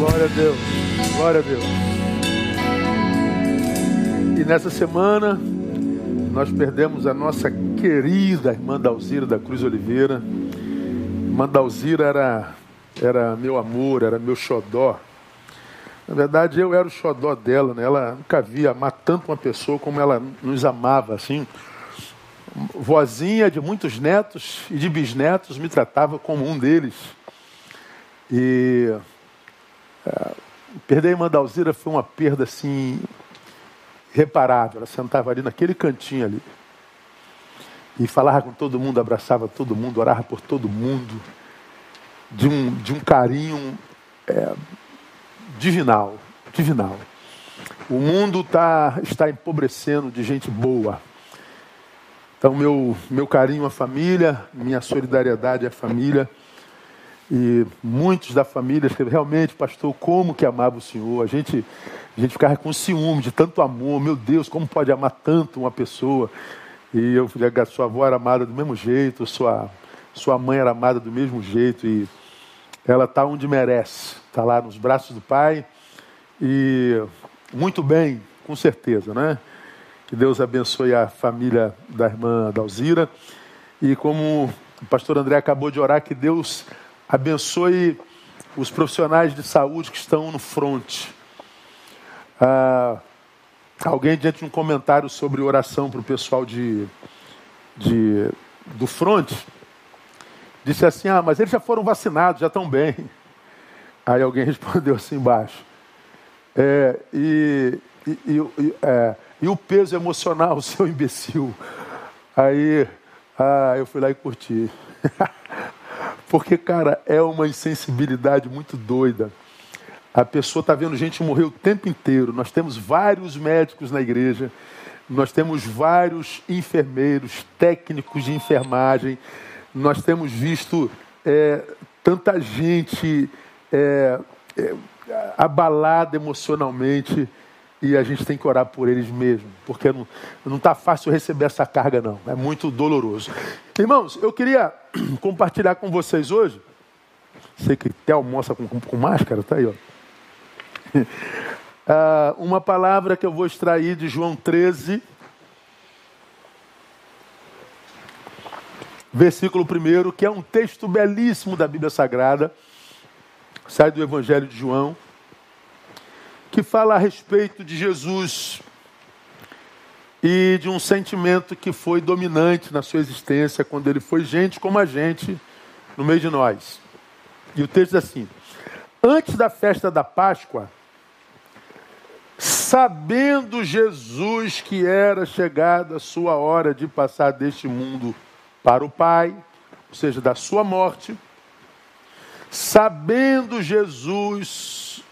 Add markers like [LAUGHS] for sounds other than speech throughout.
Glória a Deus. Glória a Deus. E nessa semana nós perdemos a nossa querida irmã Dalzira da Cruz Oliveira. Irmã Dalzira era, era meu amor, era meu xodó. Na verdade, eu era o xodó dela, né? Ela nunca via amar tanto uma pessoa como ela nos amava, assim. Vozinha de muitos netos e de bisnetos me tratava como um deles. E perder a irmã Dalzira foi uma perda assim reparável. Ela sentava ali naquele cantinho ali e falava com todo mundo, abraçava todo mundo, orava por todo mundo, de um, de um carinho é, divinal, divinal. O mundo tá, está empobrecendo de gente boa. Então, meu, meu carinho à família, minha solidariedade à família. E muitos da família escreveram, realmente, pastor, como que amava o Senhor? A gente, a gente ficava com ciúme de tanto amor. Meu Deus, como pode amar tanto uma pessoa? E eu falei, sua avó era amada do mesmo jeito, sua, sua mãe era amada do mesmo jeito. E ela está onde merece. Está lá nos braços do Pai. E muito bem, com certeza, né? Que Deus abençoe a família da irmã Dalzira. E como o pastor André acabou de orar, que Deus abençoe os profissionais de saúde que estão no front. Ah, alguém, diante de um comentário sobre oração para o pessoal de, de, do front, disse assim: Ah, mas eles já foram vacinados, já estão bem. Aí alguém [LAUGHS] respondeu assim embaixo: é, e, e, e, é, e o peso emocional, seu imbecil? Aí ah, eu fui lá e curti. [LAUGHS] Porque, cara, é uma insensibilidade muito doida. A pessoa está vendo gente morrer o tempo inteiro. Nós temos vários médicos na igreja, nós temos vários enfermeiros, técnicos de enfermagem, nós temos visto é, tanta gente é, é, abalada emocionalmente e a gente tem que orar por eles mesmo, porque não está fácil receber essa carga, não. É muito doloroso. Irmãos, eu queria [CLEARS THROAT] compartilhar com vocês hoje. Sei que até almoça com, com, com máscara, tá aí, ó. Uh, [LAUGHS] uma palavra que eu vou extrair de João 13, versículo 1, que é um texto belíssimo da Bíblia Sagrada, sai do Evangelho de João que fala a respeito de Jesus e de um sentimento que foi dominante na sua existência quando ele foi gente como a gente no meio de nós. E o texto diz assim: Antes da festa da Páscoa, sabendo Jesus que era chegada a sua hora de passar deste mundo para o Pai, ou seja, da sua morte, sabendo Jesus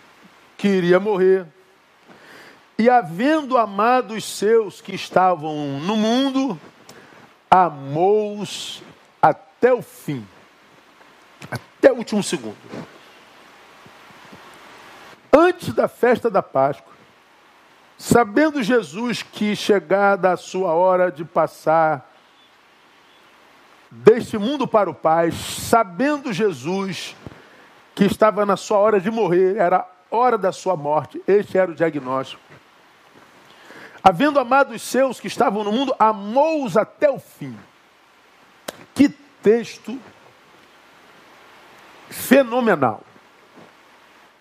que iria morrer. E havendo amado os seus que estavam no mundo, amou-os até o fim, até o último segundo. Antes da festa da Páscoa, sabendo Jesus que chegada a sua hora de passar deste mundo para o Pai, sabendo Jesus que estava na sua hora de morrer, era hora da sua morte. Este era o diagnóstico. Havendo amado os seus que estavam no mundo, amou-os até o fim. Que texto fenomenal,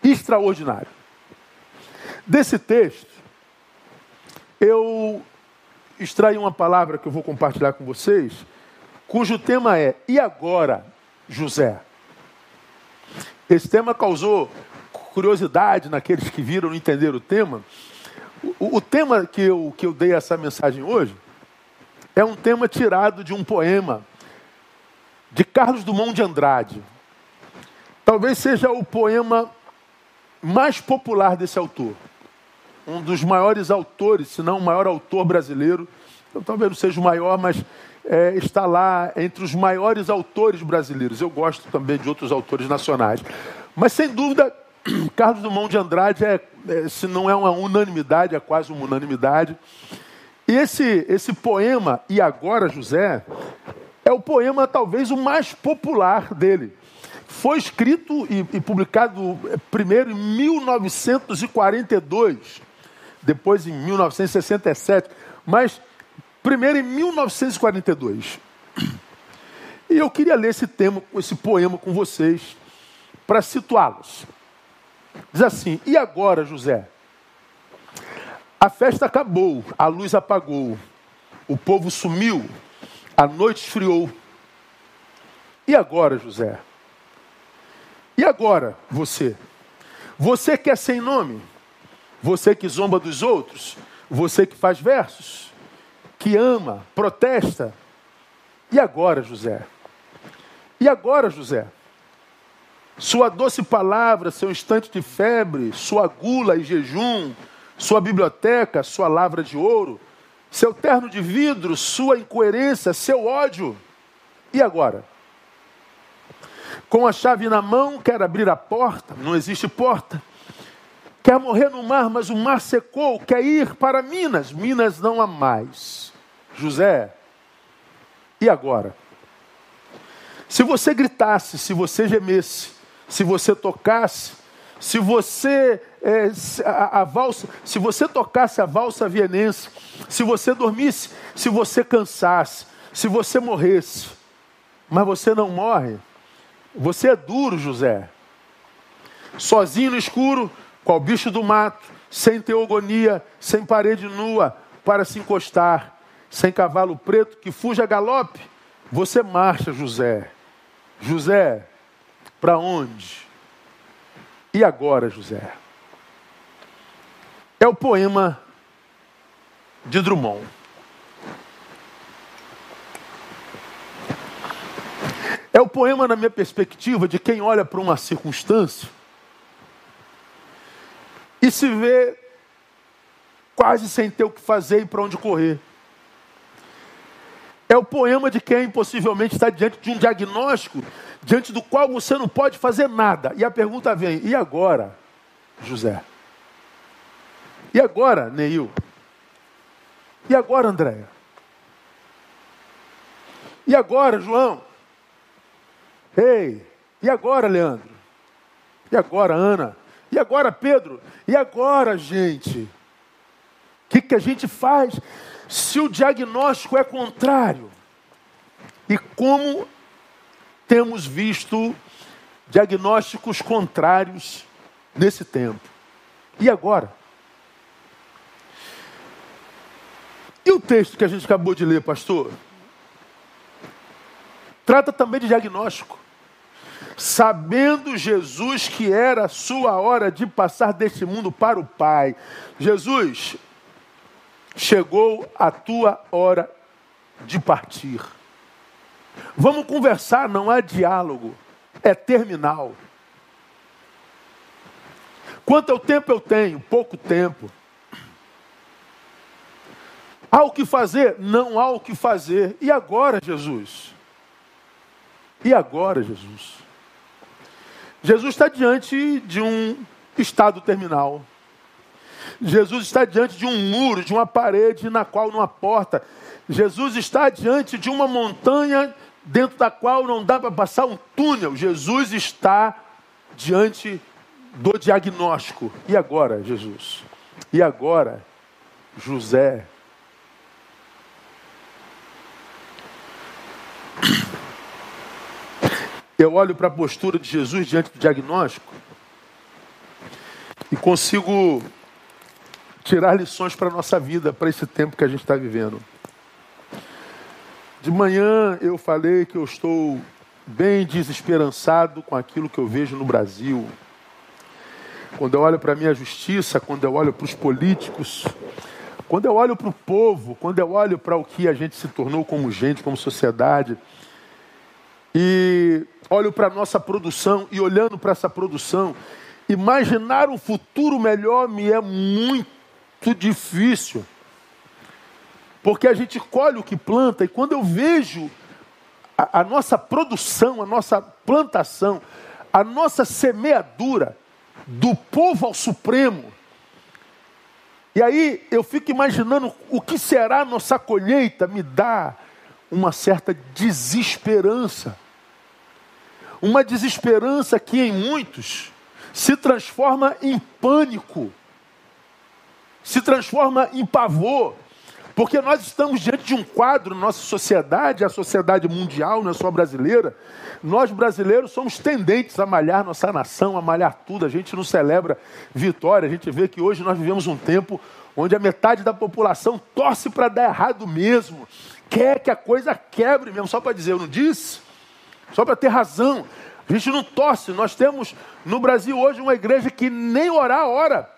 extraordinário. Desse texto, eu extraí uma palavra que eu vou compartilhar com vocês, cujo tema é E agora, José? Esse tema causou curiosidade naqueles que viram e entenderam o tema. O, o, tema que eu, que eu dei essa mensagem hoje é um tema tirado de um poema de Carlos Dumont de Andrade. Talvez seja o poema mais popular desse autor. Um dos maiores autores, se não o maior autor brasileiro. Eu, talvez não seja o maior, mas é, está lá entre os maiores autores brasileiros. Eu gosto também de outros autores nacionais. Mas sem dúvida, [CLEARS THROAT] Carlos Dumont de Andrade é, é, se não é uma unanimidade, é quase uma unanimidade. E esse, esse poema, E Agora José, é o poema talvez o mais popular dele. foi escrito e, e publicado eh, primeiro em 1942, depois em 1967, mas primeiro em 1942. E eu queria ler esse tema, esse poema com vocês, para situá-los. Diz assim: E agora, José? A festa acabou, a luz apagou, o povo sumiu, a noite esfriou. E agora, José? E agora, você? Você que é sem nome? Você que zomba dos outros? Você que faz versos? Que ama, protesta? E agora, José? E agora, José? Sua doce palavra, seu instante de febre, sua gula e jejum, sua biblioteca, sua lavra de ouro, seu terno de vidro, sua incoerência, seu ódio. E agora? Com a chave na mão, quer abrir a porta, não existe porta. Quer morrer no mar, mas o mar secou, quer ir para Minas, Minas não há mais. José, e agora? Se você gritasse, se você gemesse, se você tocasse, se você é, a, a, valsa, se você tocasse a valsa vienense, se você dormisse, se você cansasse, se você morresse, mas você não morre, você é duro, José. Sozinho no escuro, qual bicho do mato, sem teogonia, sem parede nua para se encostar, sem cavalo preto que fuja a galope, você marcha, José. José, para onde? E agora, José? É o poema de Drummond. É o poema, na minha perspectiva, de quem olha para uma circunstância e se vê quase sem ter o que fazer e para onde correr. É o poema de quem possivelmente está diante de um diagnóstico diante do qual você não pode fazer nada. E a pergunta vem: e agora, José? E agora, Neil? E agora, Andréia? E agora, João? Ei, e agora, Leandro? E agora, Ana? E agora, Pedro? E agora, gente? O que, que a gente faz se o diagnóstico é contrário? E como temos visto diagnósticos contrários nesse tempo? E agora? E o texto que a gente acabou de ler, pastor? Trata também de diagnóstico sabendo Jesus que era a sua hora de passar deste mundo para o Pai. Jesus, chegou a tua hora de partir. Vamos conversar, não há diálogo, é terminal. Quanto ao tempo eu tenho? Pouco tempo. Há o que fazer? Não há o que fazer. E agora, Jesus? E agora, Jesus? Jesus está diante de um estado terminal. Jesus está diante de um muro, de uma parede na qual não há porta. Jesus está diante de uma montanha dentro da qual não dá para passar um túnel. Jesus está diante do diagnóstico. E agora, Jesus? E agora, José? eu olho para a postura de Jesus diante do diagnóstico e consigo tirar lições para a nossa vida, para esse tempo que a gente está vivendo. De manhã eu falei que eu estou bem desesperançado com aquilo que eu vejo no Brasil. Quando eu olho para a minha justiça, quando eu olho para os políticos, quando eu olho para o povo, quando eu olho para o que a gente se tornou como gente, como sociedade, e olho para a nossa produção e olhando para essa produção, imaginar um futuro melhor me é muito difícil. Porque a gente colhe o que planta e quando eu vejo a, a nossa produção, a nossa plantação, a nossa semeadura do povo ao Supremo, e aí eu fico imaginando o que será a nossa colheita, me dá uma certa desesperança. uma desesperança que em muitos se transforma em pânico, se transforma em pavor, porque nós estamos diante de um quadro nossa sociedade, a sociedade mundial, não é só brasileira. Nós brasileiros somos tendentes a malhar nossa nação, a malhar tudo. A gente não celebra vitória. A gente vê que hoje nós vivemos um tempo onde a metade da população torce para dar errado mesmo. Quer que a coisa quebre mesmo, só para dizer, eu não disse? Só para ter razão. A gente não torce. Nós temos no Brasil hoje uma igreja que nem orar ora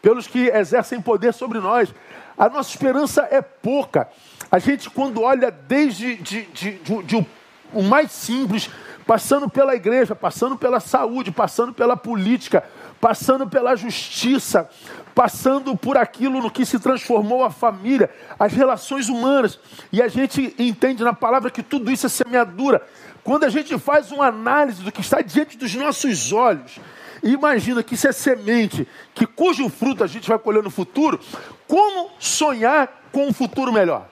pelos que exercem poder sobre nós. A nossa esperança é pouca. A gente, quando olha desde de, de, de, de o mais simples, passando pela igreja, passando pela saúde, passando pela política, passando pela justiça, passando por aquilo no que se transformou a família, as relações humanas. E a gente entende na palavra que tudo isso é semeadura. Quando a gente faz uma análise do que está diante dos nossos olhos, e imagina que isso é semente, que cujo fruto a gente vai colher no futuro, como sonhar com um futuro melhor?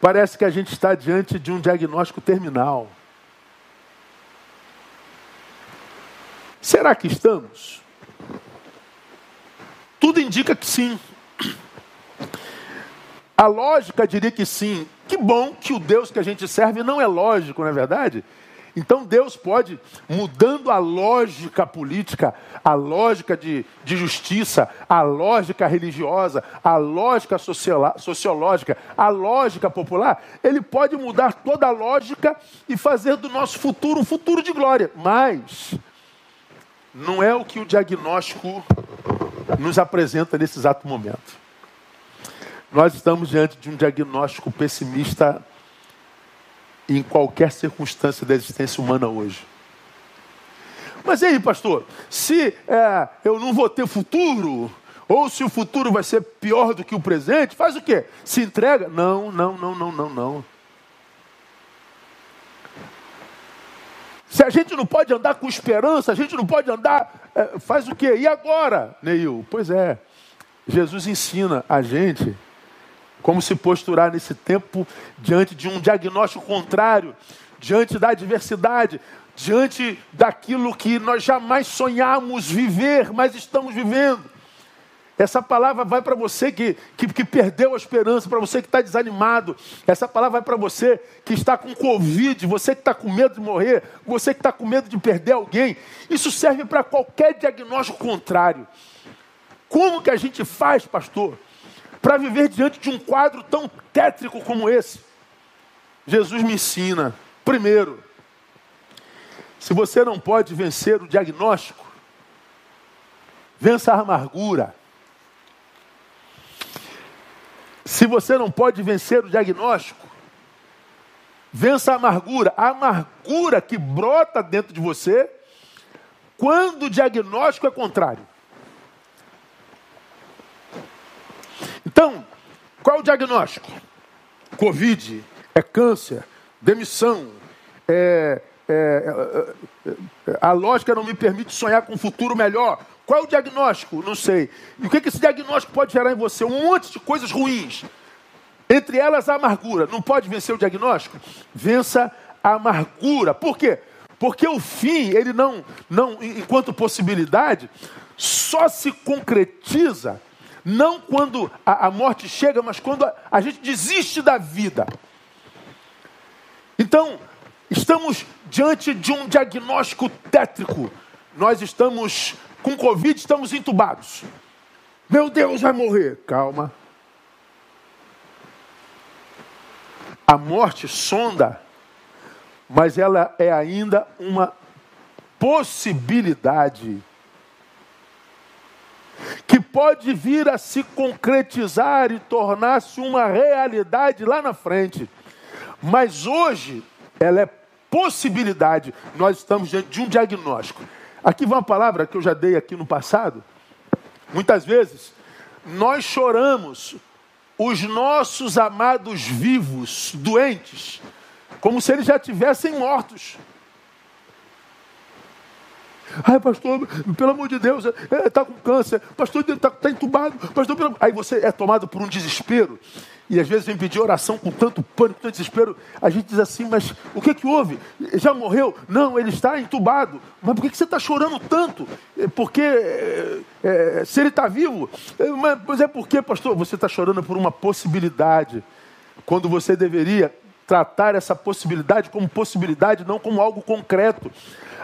Parece que a gente está diante de um diagnóstico terminal. Será que estamos? Tudo indica que sim. A lógica diria que sim. Que bom que o Deus que a gente serve não é lógico, não é verdade? Então Deus pode, mudando a lógica política, a lógica de, de justiça, a lógica religiosa, a lógica sociológica, a lógica popular, Ele pode mudar toda a lógica e fazer do nosso futuro um futuro de glória. Mas não é o que o diagnóstico nos apresenta nesse exato momento. Nós estamos diante de um diagnóstico pessimista em qualquer circunstância da existência humana hoje. Mas aí, pastor? Se é, eu não vou ter futuro, ou se o futuro vai ser pior do que o presente, faz o quê? Se entrega? Não, não, não, não, não, não. Se a gente não pode andar com esperança, a gente não pode andar, é, faz o quê? E agora, Neil? Pois é, Jesus ensina a gente como se posturar nesse tempo diante de um diagnóstico contrário, diante da adversidade, diante daquilo que nós jamais sonhamos viver, mas estamos vivendo. Essa palavra vai para você que, que, que, perdeu a esperança, para você que está desanimado. Essa palavra vai para você que está com Covid, você que está com medo de morrer, você que está com medo de perder alguém. Isso serve para qualquer diagnóstico contrário. Como que a gente faz, pastor? Para viver diante de um quadro tão tétrico como esse? Jesus me ensina, primeiro, se você não pode vencer o diagnóstico, vença a amargura. Se você não pode vencer o diagnóstico, vença a amargura. A amargura que brota dentro de você quando o diagnóstico é contrário. Então, qual é o diagnóstico? Covid, é câncer, demissão, é, é, é, a lógica não me permite sonhar com um futuro melhor. Qual é o diagnóstico? Não sei. E o que, que esse diagnóstico pode gerar em você? Um monte de coisas ruins. Entre elas a amargura. Não pode vencer o diagnóstico? Vença a amargura. Por quê? Porque o fim, ele não, não enquanto possibilidade, só se concretiza não quando a, a morte chega, mas quando a, a gente desiste da vida. Então, estamos diante de um diagnóstico tétrico. Nós estamos com Covid, estamos entubados. Meu Deus, vai morrer. Calma. A morte sonda, mas ela é ainda uma possibilidade que pode vir a se concretizar e tornar-se uma realidade lá na frente. Mas hoje ela é possibilidade. Nós estamos diante de um diagnóstico. Aqui vai uma palavra que eu já dei aqui no passado. Muitas vezes nós choramos os nossos amados vivos, doentes, como se eles já tivessem mortos. Ai, pastor, pelo amor de Deus, está é, é, com câncer. Pastor, está tá entubado. Pastor, pelo... Aí você é tomado por um desespero e às vezes vem pedir oração com tanto pânico, tanto desespero, a gente diz assim, mas o que que houve? Já morreu? Não, ele está entubado. Mas por que, que você está chorando tanto? É porque é, é, se ele está vivo, é, mas é porque, pastor, você está chorando por uma possibilidade, quando você deveria tratar essa possibilidade como possibilidade, não como algo concreto.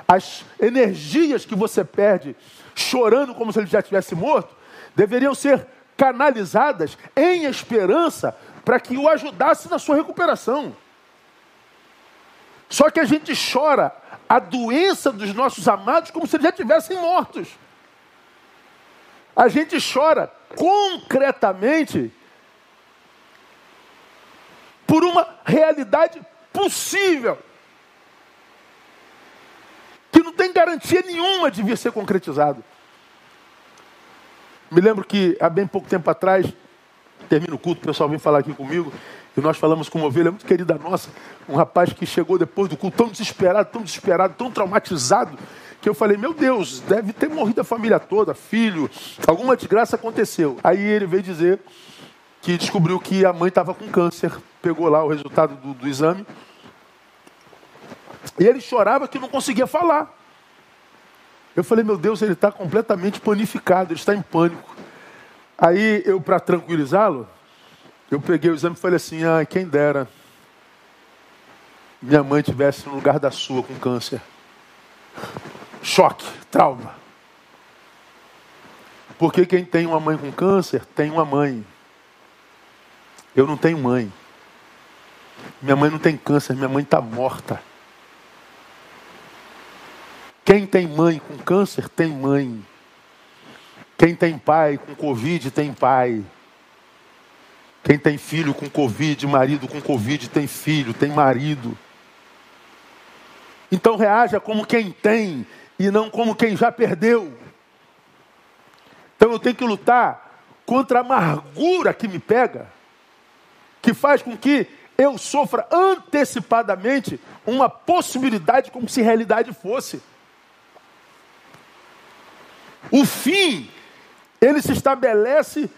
As energias que você perde chorando como se ele já tivesse morto, deveriam ser canalizadas em esperança para que o ajudasse na sua recuperação. Só que a gente chora a doença dos nossos amados como se eles já tivessem mortos. A gente chora concretamente por uma realidade possível que não tem garantia nenhuma de vir ser concretizado. Me lembro que há bem pouco tempo atrás, termina o culto, o pessoal vem falar aqui comigo, e nós falamos com uma ovelha muito querida nossa, um rapaz que chegou depois do culto tão desesperado, tão desesperado, tão traumatizado, que eu falei, meu Deus, deve ter morrido a família toda, filho, alguma desgraça aconteceu. Aí ele veio dizer que descobriu que a mãe estava com câncer, pegou lá o resultado do, do exame, e ele chorava que não conseguia falar. Eu falei, meu Deus, ele está completamente panificado, ele está em pânico. Aí eu, para tranquilizá-lo, eu peguei o exame e falei assim: ah, quem dera minha mãe tivesse no lugar da sua com câncer. Choque, trauma. Porque quem tem uma mãe com câncer tem uma mãe. Eu não tenho mãe. Minha mãe não tem câncer, minha mãe está morta. Quem tem mãe com câncer tem mãe. Quem tem pai com Covid tem pai. Quem tem filho com Covid, marido com Covid, tem filho, tem marido. Então reaja como quem tem e não como quem já perdeu. Então eu tenho que lutar contra a amargura que me pega, que faz com que eu sofra antecipadamente uma possibilidade como se realidade fosse. O fim, ele se estabelece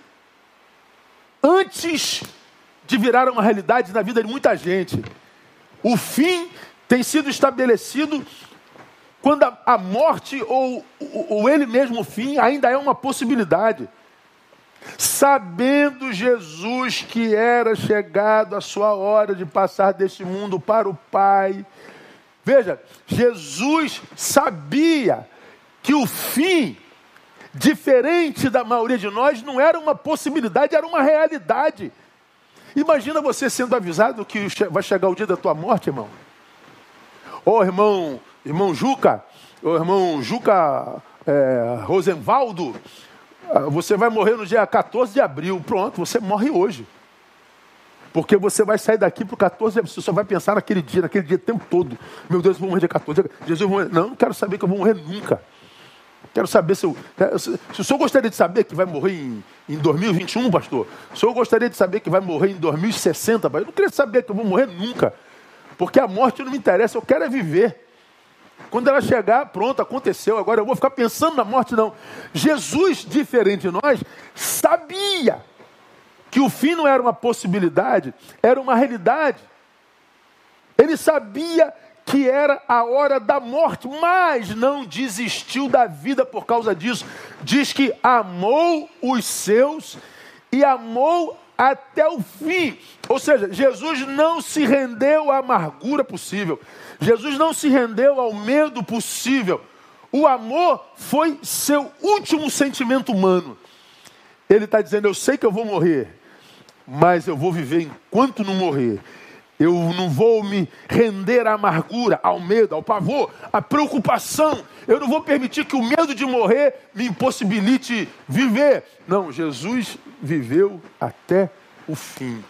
antes de virar uma realidade na vida de muita gente. O fim tem sido estabelecido quando a, morte ou, ou, ou ele mesmo o fim ainda é uma possibilidade. Sabendo Jesus que era chegado a sua hora de passar deste mundo para o Pai. Veja, Jesus sabia que o fim diferente da maioria de nós, não era uma possibilidade, era uma realidade. Imagina você sendo avisado que vai chegar o dia da tua morte, irmão. Ô oh, irmão, irmão Juca, ô oh, irmão Juca é, Rosenvaldo, você vai morrer no dia 14 de abril. Pronto, você morre hoje. Porque você vai sair daqui para o 14 de abril. Você só vai pensar naquele dia, naquele dia o tempo todo. Meu Deus, eu vou morrer dia 14. Jesus, morrer. Não, não quero saber que eu vou morrer nunca. Quero saber se, eu, se o senhor gostaria de saber que vai morrer em, em 2021, pastor. O senhor gostaria de saber que vai morrer em 2060, pastor. Eu não queria saber que eu vou morrer nunca. Porque a morte não me interessa, eu quero é viver. Quando ela chegar, pronto, aconteceu. Agora eu vou ficar pensando na morte, não. Jesus, diferente de nós, sabia que o fim não era uma possibilidade, era uma realidade. Ele sabia que era a hora da morte, mas não desistiu da vida por causa disso. Diz que amou os seus e amou até o fim. Ou seja, Jesus não se rendeu à amargura possível. Jesus não se rendeu ao medo possível. O amor foi seu último sentimento humano. Ele está dizendo: Eu sei que eu vou morrer, mas eu vou viver enquanto não morrer. Eu não vou me render à amargura, ao medo, ao pavor, à preocupação. Eu não vou permitir que o medo de morrer me impossibilite viver. Não, Jesus viveu até o fim.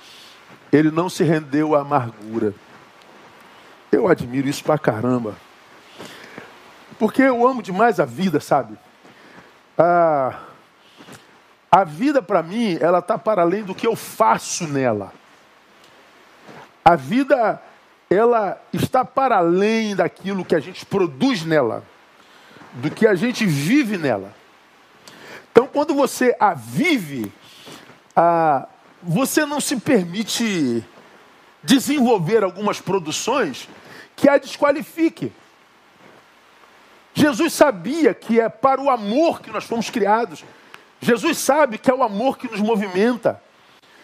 Ele não se rendeu à amargura. Eu admiro isso pra caramba. Porque eu amo demais a vida, sabe? A, a vida para mim, ela está para além do que eu faço nela. A vida, ela está para além daquilo que a gente produz nela, do que a gente vive nela. Então, quando você a vive, você não se permite desenvolver algumas produções que a desqualifique. Jesus sabia que é para o amor que nós fomos criados. Jesus sabe que é o amor que nos movimenta.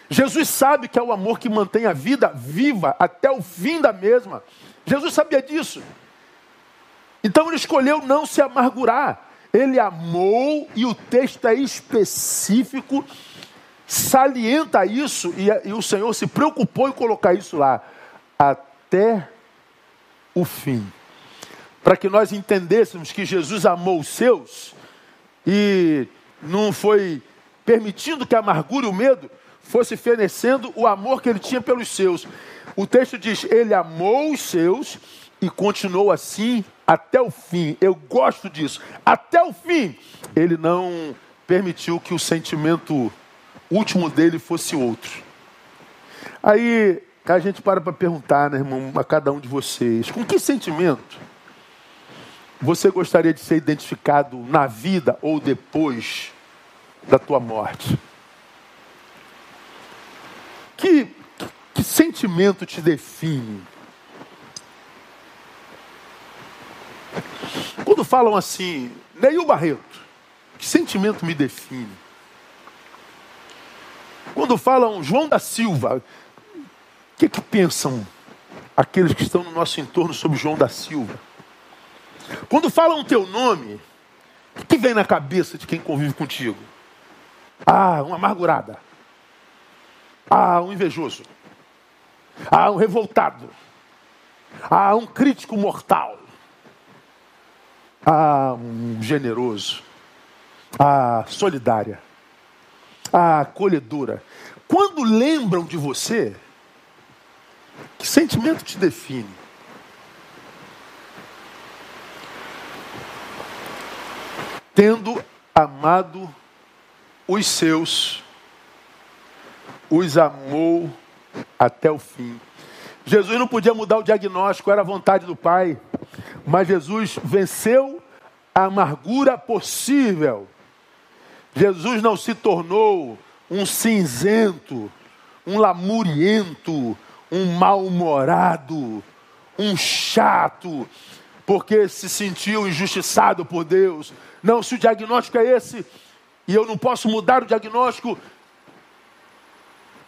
Jesus sabe que é o amor que mantém a vida viva até o fim da mesma. Jesus sabia disso. Então ele escolheu não se amargurar. Ele amou e o texto é específico, salienta isso e, e o Senhor se preocupou em colocar isso lá até o fim. Para que nós entendêssemos que Jesus amou os seus e não foi permitindo que a amargura e o medo fosse fenecendo o amor que ele tinha pelos seus. O texto diz: Ele amou os seus e continuou assim até o fim. Eu gosto disso. Até o fim. Ele não permitiu que o sentimento último dele fosse outro. Aí a gente para para perguntar, né, irmão, a cada um de vocês: com que sentimento você gostaria de ser identificado na vida ou depois da tua morte? Que, que sentimento te define? Quando falam assim, Neil Barreto, que sentimento me define? Quando falam João da Silva, que, que pensam aqueles que estão no nosso entorno sobre João da Silva? Quando falam o teu nome, o que vem na cabeça de quem convive contigo? Ah, uma amargurada. Ah, um invejoso. Ah, um revoltado. Ah, um crítico mortal. Ah, um generoso. Ah, solidária. Ah, acolhedora. Quando lembram de você, que sentimento te define? Tendo amado os seus, os amou até o fim. Jesus não podia mudar o diagnóstico, era a vontade do Pai. Mas Jesus venceu a amargura possível. Jesus não se tornou um cinzento, um lamuriento, um mal-humorado, um chato, porque se sentiu injustiçado por Deus. Não, se o diagnóstico é esse e eu não posso mudar o diagnóstico,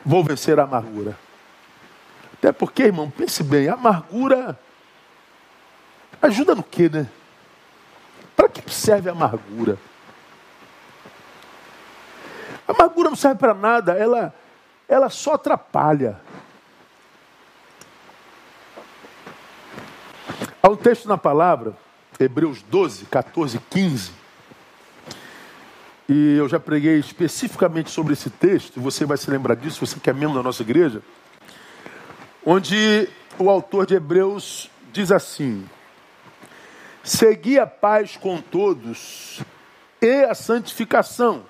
vou vencer a amargura. Até porque, irmão, pense bem, a amargura ajuda no quê, né? Para que serve a amargura? A amargura não serve para nada, ela, ela só atrapalha. Há um texto na palavra, Hebreus 12, 14, 15. E eu já preguei especificamente sobre esse texto, e você vai se lembrar disso, você que é membro da nossa igreja, onde o autor de Hebreus diz assim: Segui a paz com todos e a santificação,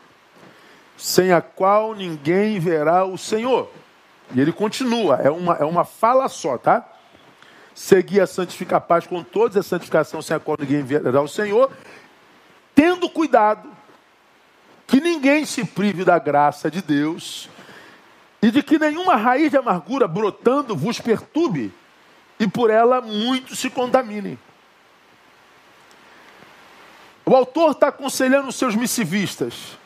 sem a qual ninguém verá o Senhor. E ele continua, é uma, é uma fala só, tá? Seguir a santificar a paz com todos, a santificação sem a qual ninguém verá o Senhor, tendo cuidado que ninguém se prive da graça de Deus e de que nenhuma raiz de amargura brotando vos perturbe e por ela muitos se contaminem. O autor está aconselhando os seus missivistas.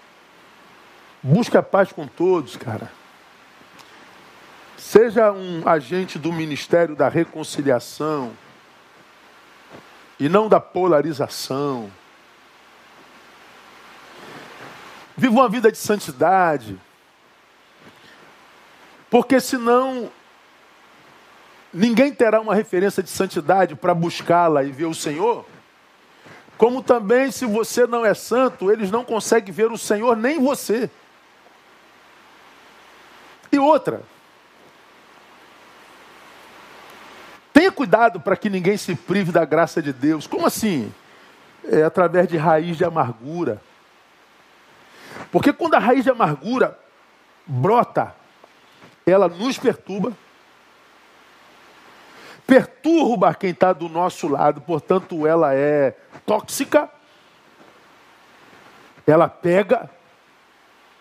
Busca a paz com todos, cara. Seja um agente do ministério da reconciliação e não da polarização. Viva uma vida de santidade. Porque senão ninguém terá uma referência de santidade para buscá-la e ver o Senhor. Como também, se você não é santo, eles não conseguem ver o Senhor nem você. E outra, tenha cuidado para que ninguém se prive da graça de Deus. Como assim? É através de raiz de amargura. Porque quando a raiz de amargura brota, ela nos perturba, perturba quem está do nosso lado, portanto, ela é tóxica, ela pega,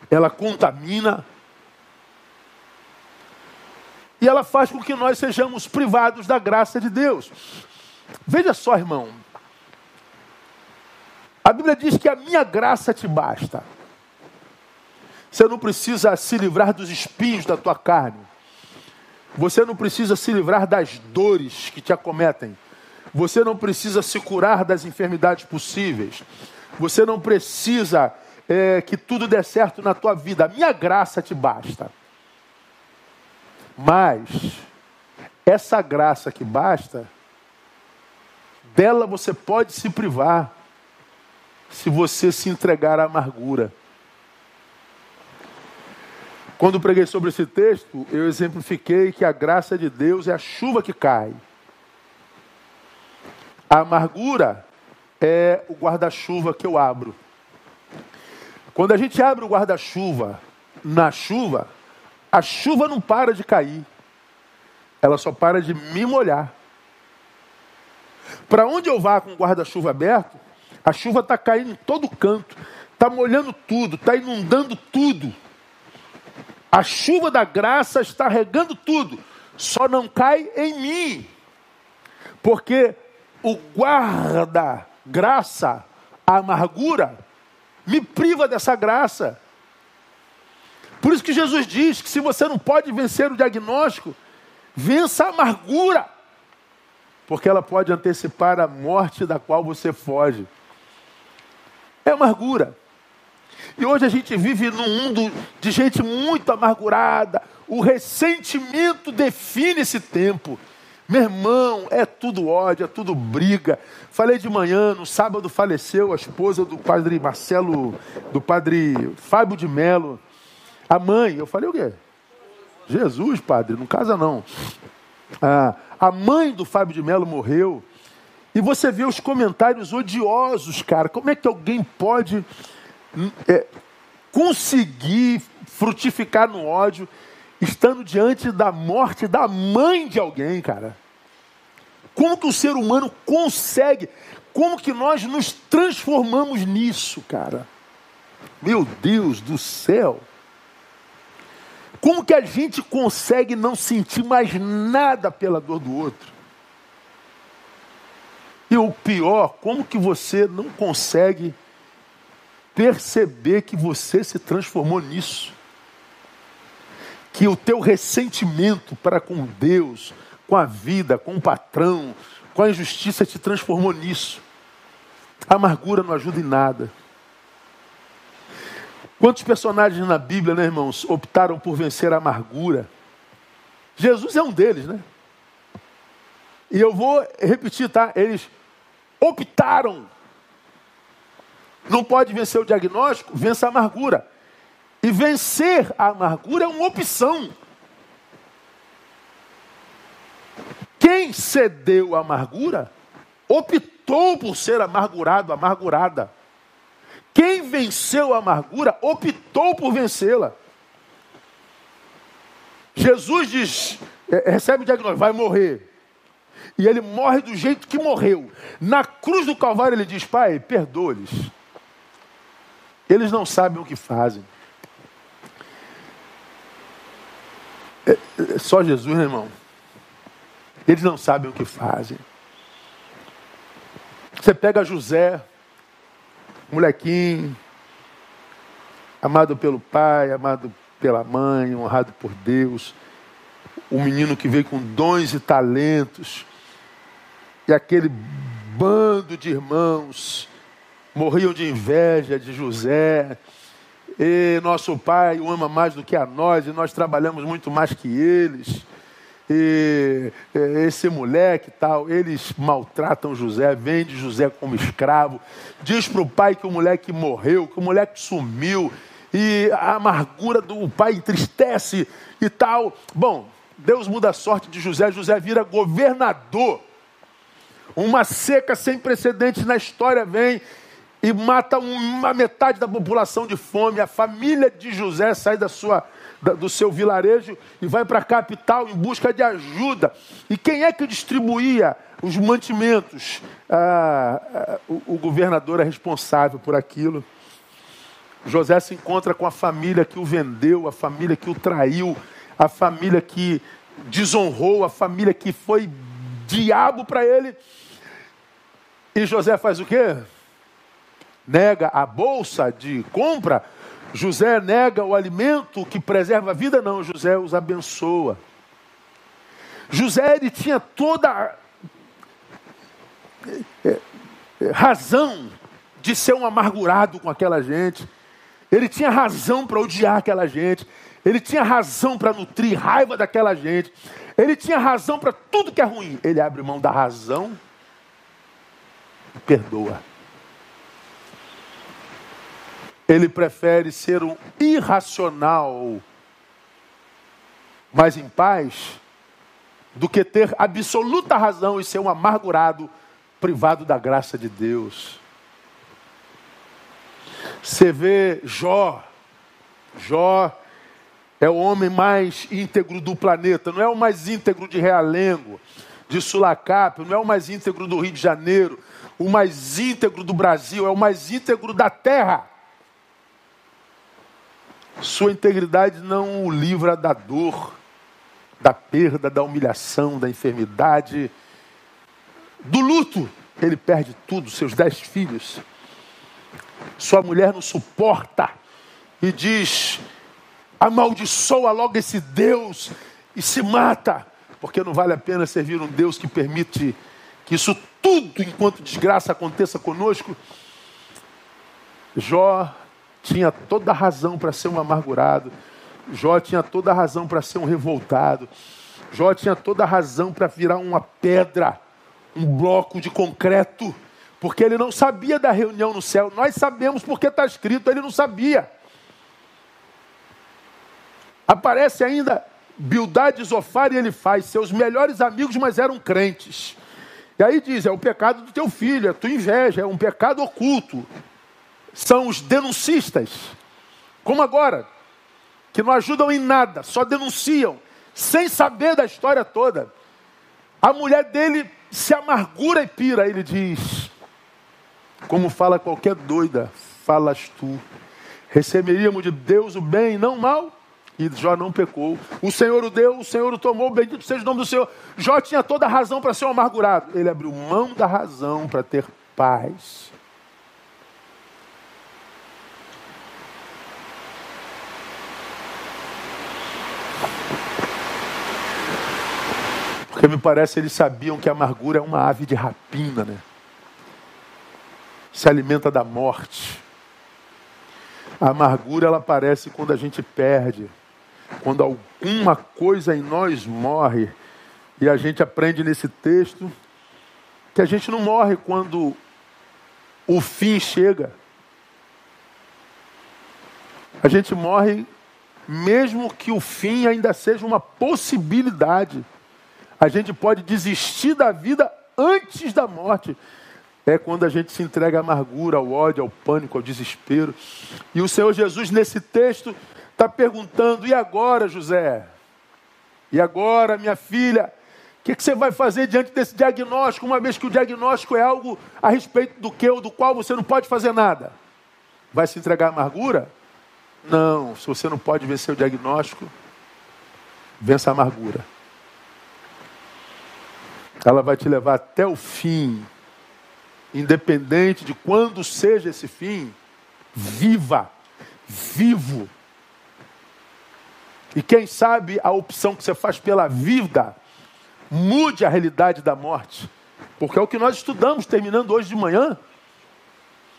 ela contamina, E ela faz com que nós sejamos privados da graça de Deus. Veja só, irmão. A Bíblia diz que a minha graça te basta. Você não precisa se livrar dos espinhos da tua carne. Você não precisa se livrar das dores que te acometem. Você não precisa se curar das enfermidades possíveis. Você não precisa é, que tudo dê certo na tua vida. A minha graça te basta. Mas essa graça que basta, dela você pode se privar se você se entregar à amargura. Quando preguei sobre esse texto, eu exemplifiquei que a graça de Deus é a chuva que cai. A amargura é o guarda-chuva que eu abro. Quando a gente abre o guarda-chuva na chuva, a chuva não para de cair. Ela só para de me molhar. Para onde eu vá com o guarda-chuva aberto, a chuva está caindo em todo canto, está molhando tudo, está inundando tudo. A chuva da graça está regando tudo, só não cai em mim. Porque o guarda graça, a amargura, me priva dessa graça. Por isso que Jesus diz que se você não pode vencer o diagnóstico, vença a amargura, porque ela pode antecipar a morte da qual você foge. É amargura. E hoje a gente vive num mundo de gente muito amargurada. O ressentimento define esse tempo. Meu irmão, é tudo ódio, é tudo briga. Falei de manhã, no sábado faleceu a esposa do padre Marcelo, do padre Fábio de Melo. A mãe, eu falei o quê? Jesus, padre, não casa não. Ah, a mãe do Fábio de Melo morreu. E você vê os comentários odiosos, cara. Como é que alguém pode é, conseguir frutificar no ódio, estando diante da morte da mãe de alguém, cara. Como que o ser humano consegue? Como que nós nos transformamos nisso, cara? Meu Deus do céu! Como que a gente consegue não sentir mais nada pela dor do outro? E o pior, como que você não consegue perceber que você se transformou nisso. Que o teu ressentimento para com Deus, com a vida, com o patrão, com a injustiça te transformou nisso. A amargura não ajuda em nada. Quantos personagens na Bíblia, né, irmãos, optaram por vencer a amargura? Jesus é um deles, né? E eu vou repetir, tá? Eles optaram não pode vencer o diagnóstico, vença a amargura. E vencer a amargura é uma opção. Quem cedeu à amargura, optou por ser amargurado, amargurada. Quem venceu a amargura, optou por vencê-la. Jesus diz, é, recebe o diagnóstico, vai morrer. E ele morre do jeito que morreu. Na cruz do Calvário ele diz, Pai, perdoa-lhes eles não sabem o que fazem. É, é só Jesus, né, irmão? Eles não sabem o que fazem. Você pega José, molequinho, amado pelo pai, amado pela mãe, honrado por Deus, um menino que veio com dons e talentos, e aquele bando de irmãos morriam de inveja de José. E nosso pai o ama mais do que a nós, e nós trabalhamos muito mais que eles. E esse moleque tal, eles maltratam José, vende José como escravo, diz para o pai que o moleque morreu, que o moleque sumiu, e a amargura do pai entristece e tal. Bom, Deus muda a sorte de José, José vira governador. Uma seca sem precedentes na história vem e mata uma metade da população de fome. A família de José sai da sua, do seu vilarejo e vai para a capital em busca de ajuda. E quem é que distribuía os mantimentos? Ah, ah, o, o governador é responsável por aquilo. José se encontra com a família que o vendeu, a família que o traiu, a família que desonrou, a família que foi diabo para ele. E José faz o quê? Nega a bolsa de compra. José nega o alimento que preserva a vida, não. José os abençoa. José ele tinha toda é, é, razão de ser um amargurado com aquela gente. Ele tinha razão para odiar aquela gente. Ele tinha razão para nutrir raiva daquela gente. Ele tinha razão para tudo que é ruim. Ele abre mão da razão e perdoa. Ele prefere ser um irracional, mas em paz, do que ter absoluta razão e ser um amargurado, privado da graça de Deus. Você vê Jó, Jó é o homem mais íntegro do planeta, não é o mais íntegro de Realengo, de Sulacap, não é o mais íntegro do Rio de Janeiro, o mais íntegro do Brasil, é o mais íntegro da terra. Sua integridade não o livra da dor, da perda, da humilhação, da enfermidade, do luto. Ele perde tudo, seus dez filhos. Sua mulher não suporta e diz: amaldiçoa logo esse Deus e se mata, porque não vale a pena servir um Deus que permite que isso tudo, enquanto desgraça aconteça conosco. Jó tinha toda a razão para ser um amargurado. Jó tinha toda a razão para ser um revoltado. Jó tinha toda a razão para virar uma pedra, um bloco de concreto, porque ele não sabia da reunião no céu. Nós sabemos porque está escrito, ele não sabia. Aparece ainda Bildade e Zofar e ele faz seus melhores amigos, mas eram crentes. E aí diz: é o pecado do teu filho, é tua inveja, é um pecado oculto. São os denuncistas. Como agora, que não ajudam em nada, só denunciam, sem saber da história toda. A mulher dele se amargura e pira. Ele diz: Como fala qualquer doida, falas tu. Receberíamos de Deus o bem, não o mal. E Jó não pecou. O Senhor o deu, o Senhor o tomou, bendito seja o nome do Senhor. Jó tinha toda a razão para ser um amargurado. Ele abriu mão da razão para ter paz. Porque me parece eles sabiam que a amargura é uma ave de rapina, né? Se alimenta da morte. A amargura ela aparece quando a gente perde quando alguma coisa em nós morre, e a gente aprende nesse texto que a gente não morre quando o fim chega. A gente morre mesmo que o fim ainda seja uma possibilidade. A gente pode desistir da vida antes da morte. É quando a gente se entrega à amargura, ao ódio, ao pânico, ao desespero. E o Senhor Jesus, nesse texto, está perguntando: e agora, José? E agora, minha filha? O que, que, você vai fazer diante desse diagnóstico, uma vez que o diagnóstico é algo a respeito do que ou do qual você não pode fazer nada? Vai se entregar à amargura? Não, se você não pode vencer o diagnóstico, vença a amargura. Ela vai te levar até o fim, independente de quando seja esse fim, viva, vivo e quem sabe a opção que você faz pela vida mude a realidade da morte. Porque é o que nós estudamos, terminando hoje de manhã.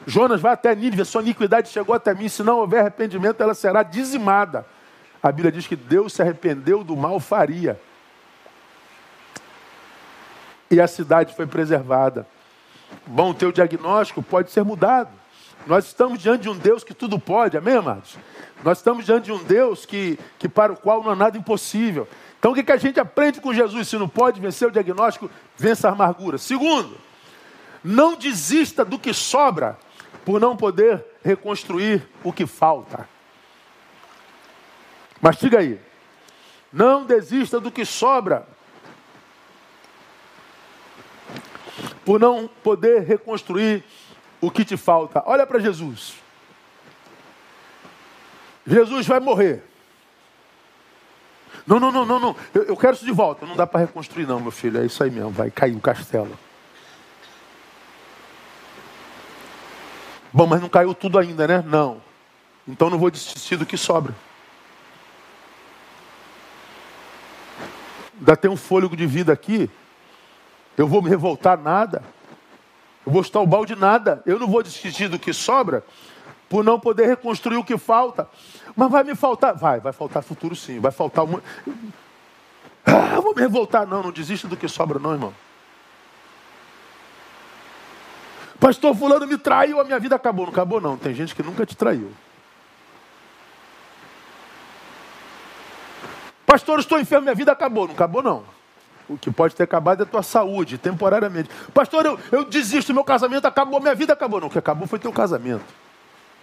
Jonas vai até Nínive, sua iniquidade chegou até mim, se não houver arrependimento, ela será dizimada. A Bíblia diz que Deus se arrependeu do mal, faria. E a cidade foi preservada. Bom, o teu diagnóstico pode ser mudado. Nós estamos diante de um Deus que tudo pode, amém, amados? Nós estamos diante de um Deus que, que para o qual não há nada impossível. Então o que, que a gente aprende com Jesus? Se não pode vencer o diagnóstico, vença a amargura. Segundo, não desista do que sobra por não poder reconstruir o que falta. Mas diga aí. Não desista do que sobra por não poder reconstruir o que te falta. Olha para Jesus. Jesus vai morrer. Não, não, não, não, não. Eu, eu quero isso de volta. Não dá para reconstruir, não, meu filho. É isso aí mesmo. Vai cair o castelo. Bom, mas não caiu tudo ainda, né? Não. Então não vou desistir do que sobra. Ainda tem um fôlego de vida aqui. Eu vou me revoltar nada. Eu vou estar o balde nada. Eu não vou desistir do que sobra por não poder reconstruir o que falta. Mas vai me faltar. Vai, vai faltar futuro sim. Vai faltar uma. Ah, vou me revoltar. Não, não desista do que sobra, não, irmão. Pastor fulano me traiu, a minha vida acabou. Não acabou, não. Tem gente que nunca te traiu. Pastor, estou enfermo, minha vida acabou. Não acabou, não. O que pode ter acabado é a tua saúde, temporariamente. Pastor, eu, eu desisto, meu casamento acabou, minha vida acabou. Não, o que acabou foi teu casamento.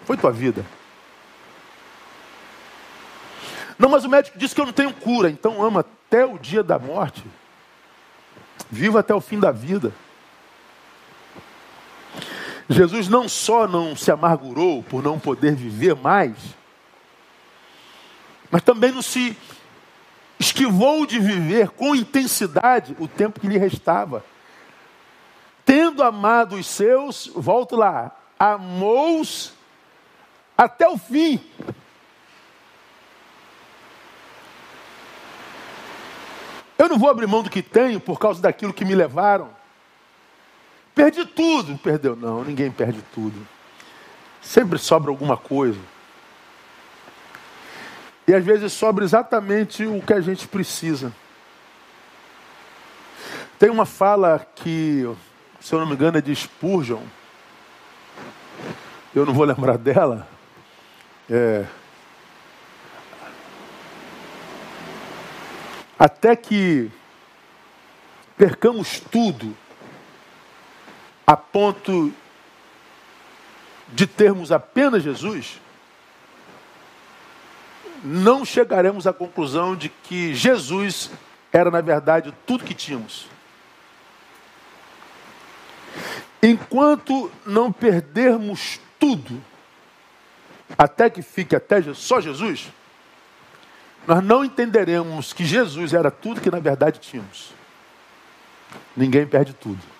Foi tua vida. Não, mas o médico disse que eu não tenho cura, então ama até o dia da morte. Viva até o fim da vida. Jesus não só não se amargurou por não poder viver mais, mas também não se esquivou de viver com intensidade o tempo que lhe restava. Tendo amado os seus, volto lá, amou-os até o fim. Eu não vou abrir mão do que tenho por causa daquilo que me levaram. Perdi tudo. Perdeu. Não, ninguém perde tudo. Sempre sobra alguma coisa. E às vezes sobra exatamente o que a gente precisa. Tem uma fala que, se eu não me engano, é de Spurgeon. Eu não vou lembrar dela. É... Até que percamos tudo a ponto de termos apenas Jesus, não chegaremos à conclusão de que Jesus era, na verdade, tudo que tínhamos. Enquanto não perdermos tudo, até que fique até só Jesus, nós não entenderemos que Jesus era tudo que na verdade tínhamos. Ninguém perde tudo.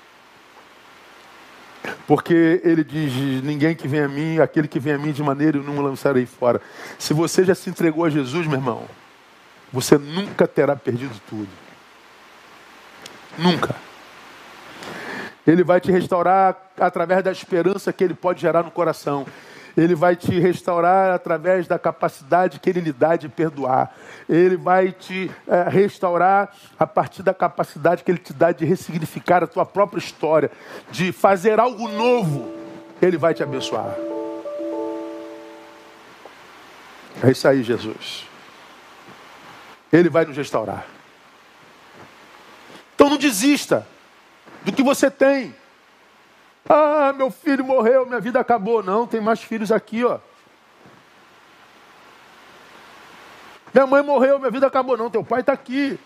Porque ele diz: Ninguém que vem a mim, aquele que vem a mim de maneira eu não o lançarei fora. Se você já se entregou a Jesus, meu irmão, você nunca terá perdido tudo. Nunca. Ele vai te restaurar através da esperança que ele pode gerar no coração. Ele vai te restaurar através da capacidade que Ele lhe dá de perdoar. Ele vai te é, restaurar a partir da capacidade que Ele te dá de ressignificar a tua própria história, de fazer algo novo. Ele vai te abençoar. É isso aí, Jesus. Ele vai nos restaurar. Então não desista do que você tem. Ah, meu filho morreu, minha vida acabou. Não, tem mais filhos aqui, ó. Minha mãe morreu, minha vida acabou. Não, teu pai está aqui.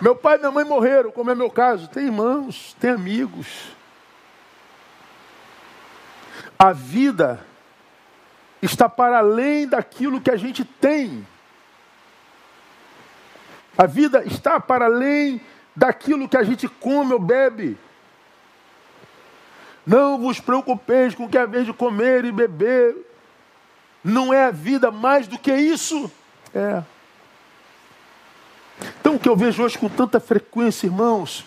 Meu pai e minha mãe morreram, como é meu caso. Tem irmãos, tem amigos. A vida está para além daquilo que a gente tem. A vida está para além daquilo que a gente come ou bebe. Não vos preocupeis com o que vez de comer e beber. Não é a vida mais do que isso? É. Então o que eu vejo hoje com tanta frequência, irmãos,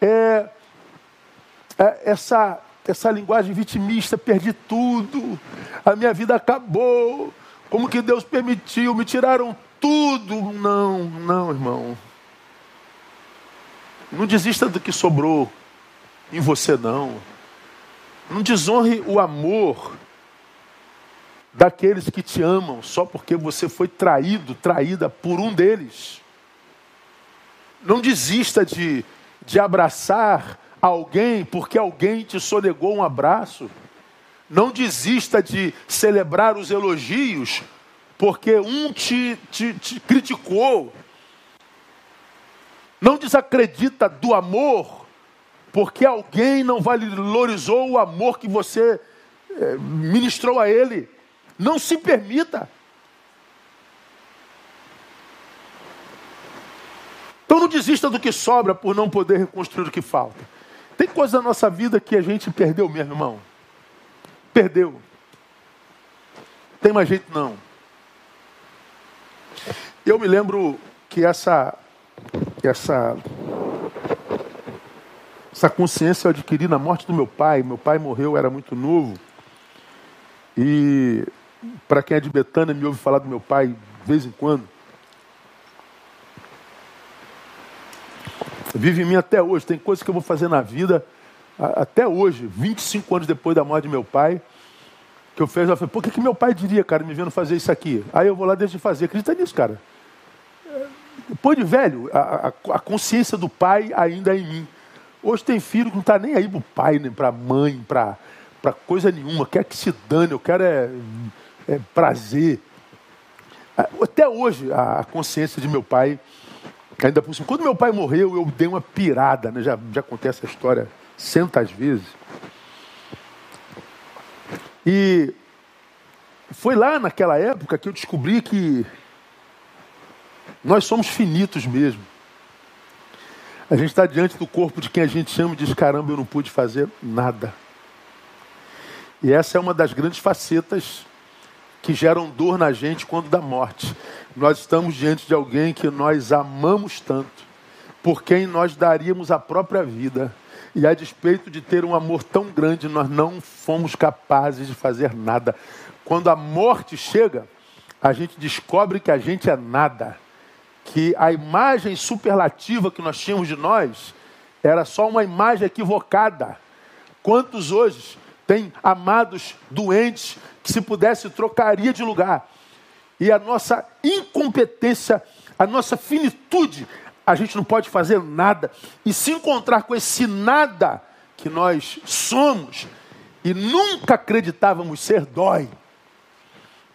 é, é essa, essa linguagem vitimista, perdi tudo, a minha vida acabou, como que Deus permitiu, me tiraram tudo. Não, não, irmão. Não desista do que sobrou em você, não. Não desonre o amor daqueles que te amam só porque você foi traído, traída por um deles. Não desista de, de abraçar alguém porque alguém te sonegou um abraço. Não desista de celebrar os elogios porque um te, te, te criticou. Não desacredita do amor porque alguém não valorizou o amor que você eh, ministrou a ele. Não se permita. Não desista do que sobra por não poder reconstruir o que falta. Tem coisa na nossa vida que a gente perdeu mesmo, irmão. Perdeu. Tem mais jeito não. Eu me lembro que essa essa essa consciência eu adquiri na morte do meu pai. Meu pai morreu, era muito novo. E para quem é de Betânia me ouve falar do meu pai de vez em quando. Vive em mim até hoje. Tem coisas que eu vou fazer na vida até hoje, 25 anos depois da morte de meu pai, que eu fiz, eu falei, por que, que meu pai diria, cara, me vendo fazer isso aqui? Aí eu vou lá deixo de fazer. Acredita nisso, cara. Depois de velho, a, a, a, consciência do pai ainda é em mim. Hoje tem filho que não está nem aí para o pai, nem para a mãe, para coisa nenhuma. Quer que se dane, eu quero é, é prazer. Até hoje, a, a consciência de meu pai ainda por cima. Quando meu pai morreu, eu dei uma pirada, né? já, já contei essa história centas vezes. E foi lá naquela época que eu descobri que nós somos finitos mesmo. A gente está diante do corpo de quem a gente chama e diz: caramba, eu não pude fazer nada. E essa é uma das grandes facetas que geram dor na gente quando dá morte. Nós estamos diante de alguém que nós amamos tanto, por quem nós daríamos a própria vida. E a despeito de ter um amor tão grande, nós não fomos capazes de fazer nada. Quando a morte chega, a gente descobre que a gente é nada. Que a imagem superlativa que nós tínhamos de nós era só uma imagem equivocada. Quantos hoje têm amados doentes que, se pudesse, trocaria de lugar? E a nossa incompetência, a nossa finitude, a gente não pode fazer nada. E se encontrar com esse nada que nós somos e nunca acreditávamos ser, dói.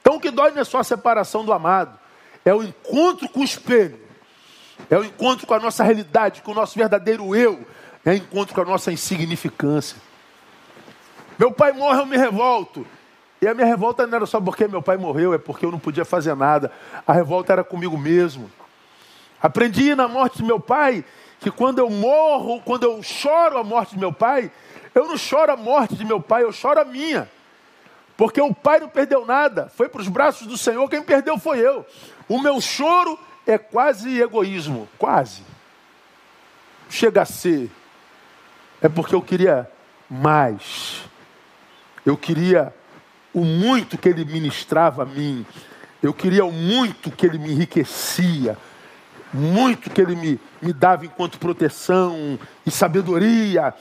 Então o que dói não é só a separação do amado, é o encontro com o espelho, é o encontro com a nossa realidade, com o nosso verdadeiro eu, é o encontro com a nossa insignificância. Meu pai morre, eu me revolto. E a minha revolta não era só porque meu pai morreu, é porque eu não podia fazer nada. A revolta era comigo mesmo. Aprendi na morte de meu pai que quando eu morro, quando eu choro a morte de meu pai, eu não choro a morte de meu pai, eu choro a minha. Porque o pai não perdeu nada, foi para os braços do Senhor, quem perdeu foi eu. O meu choro é quase egoísmo, quase. Chega a ser. É porque eu queria mais. Eu queria o muito que ele ministrava a mim. Eu queria o muito que ele me enriquecia muito que Ele me, me dava enquanto proteção e sabedoria.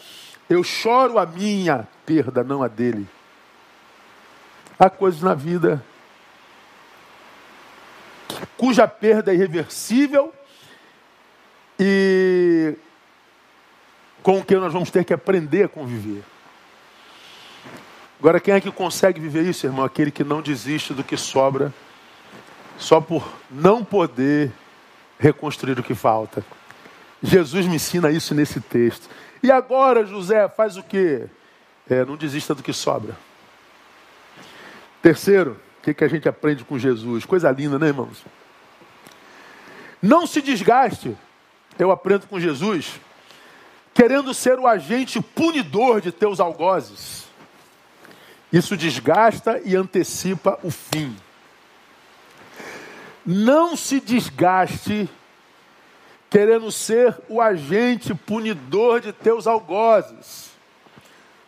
Eu choro a minha perda, não a dele. Há coisas na vida cuja perda é irreversível e com que nós vamos ter que aprender a conviver. Agora, quem é que consegue viver isso, irmão? Aquele que não desiste do que sobra só por não poder reconstruir o que falta. Jesus me ensina isso nesse texto. E agora, José, faz o quê? É, não desista do que sobra. Terceiro, o que, que a gente aprende com Jesus? Coisa linda, né, irmãos? Não se desgaste, eu aprendo com Jesus, querendo ser o agente punidor de teus algozes. Isso desgasta e antecipa o fim. Não se desgaste querendo ser o agente punidor de teus algozes.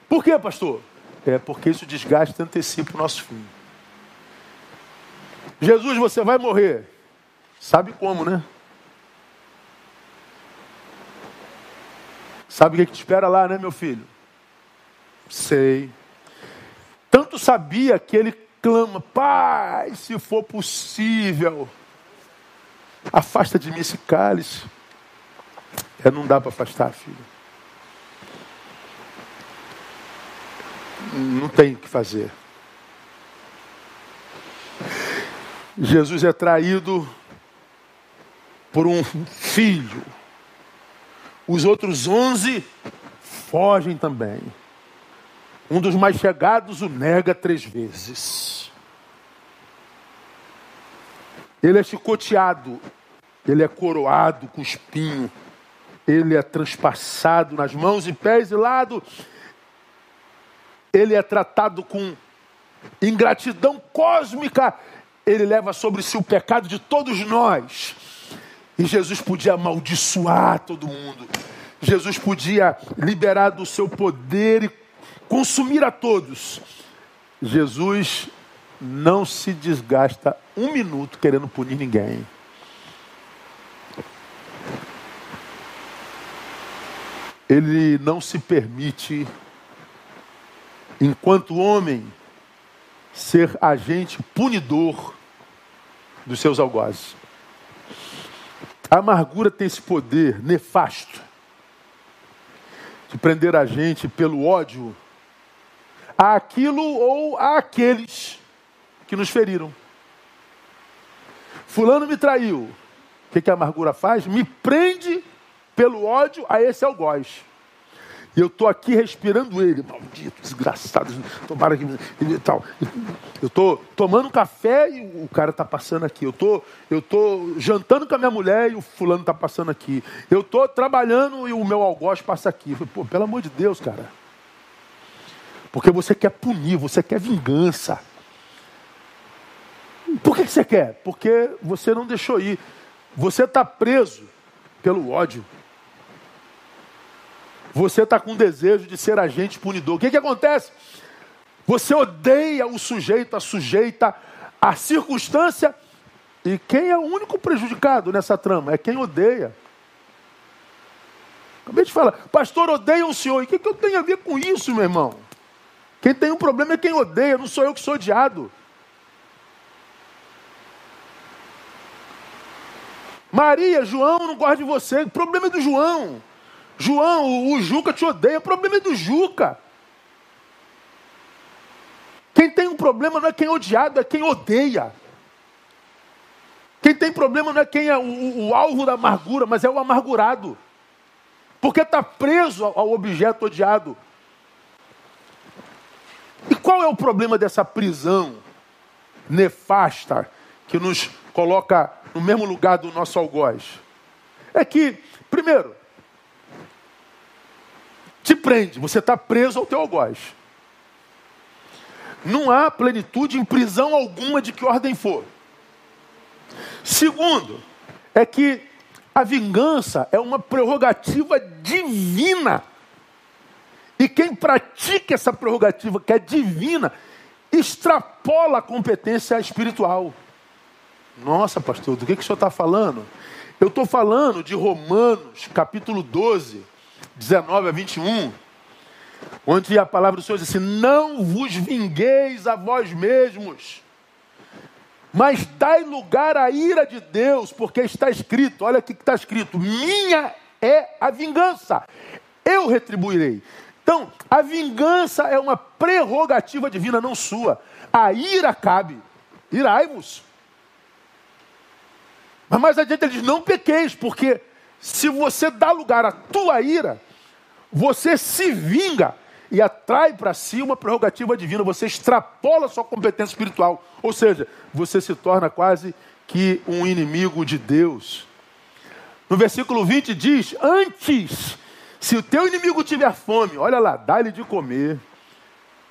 Por quê, pastor? É porque isso desgasta e antecipa o nosso fim. Jesus, você vai morrer. Sabe como, né? Sabe o que, é que te espera lá, né, meu filho? Sei. Tanto sabia que ele clama: Pai, se for possível, afasta de mim esse cálice. É, não dá para afastar, filho. Não tem o que fazer. Jesus é traído por um filho. Os outros onze fogem também. Um dos mais chegados o nega três vezes. Ele é chicoteado ele é coroado com espinho, ele é transpassado nas mãos e pés e lado, ele é tratado com ingratidão cósmica, ele leva sobre si o pecado de todos nós. E Jesus podia amaldiçoar todo mundo. Jesus podia liberar do seu poder e consumir a todos. Jesus não se desgasta um minuto querendo punir ninguém. Ele não se permite, enquanto homem, ser agente punidor dos seus algozes. A amargura tem esse poder nefasto de prender a gente pelo ódio àquilo ou àqueles que nos feriram. Fulano me traiu. O que, que a amargura faz? Me prende pelo ódio a esse algoz. E eu estou aqui respirando ele, maldito, desgraçado, tomara que. E tal. Eu estou tomando café e o cara está passando aqui. Eu estou eu tô jantando com a minha mulher e o fulano está passando aqui. Eu estou trabalhando e o meu algoz passa aqui. Pô, pelo amor de Deus, cara. Porque você quer punir, você quer vingança. Por que você quer? Porque você não deixou ir. Você está preso pelo ódio. Você está com desejo de ser agente punidor. O que, que acontece? Você odeia o sujeito, a sujeita, a circunstância. E quem é o único prejudicado nessa trama? É quem odeia. Acabei de falar, pastor odeia o senhor. E o que, que eu tenho a ver com isso, meu irmão? Quem tem um problema é quem odeia, não sou eu que sou odiado. Maria, João não gosta de você. O problema é do João. João, o, o Juca te odeia. O problema é do Juca. Quem tem um problema não é quem é odiado, é quem odeia. Quem tem problema não é quem é o, o, o alvo da amargura, mas é o amargurado. Porque está preso ao, objeto odiado. E qual é o problema dessa prisão nefasta que nos coloca no mesmo lugar do nosso algoz? É que, primeiro, te prende, você está preso ao teu algoz. Não há plenitude em prisão alguma de que ordem for. Segundo, é que a vingança é uma prerrogativa divina. E quem pratica essa prerrogativa, que é divina, extrapola a competência espiritual. Nossa, pastor, do que, que o senhor está falando? Eu estou falando de Romanos, capítulo 12, 19 a 21, onde a palavra do Senhor diz assim: Não vos vingueis a vós mesmos, mas dai lugar à ira de Deus, porque está escrito: olha o que está escrito, minha é a vingança, eu retribuirei. Então, a vingança é uma prerrogativa divina, não sua. A ira cabe. Irai-vos. Mas mais adiante ele diz: não pequeis, porque se você dá lugar à tua ira, você se vinga e atrai para si uma prerrogativa divina, você extrapola sua competência espiritual. Ou seja, você se torna quase que um inimigo de Deus. No versículo 20 diz: Antes, se o teu inimigo tiver fome, olha lá, dá-lhe de comer.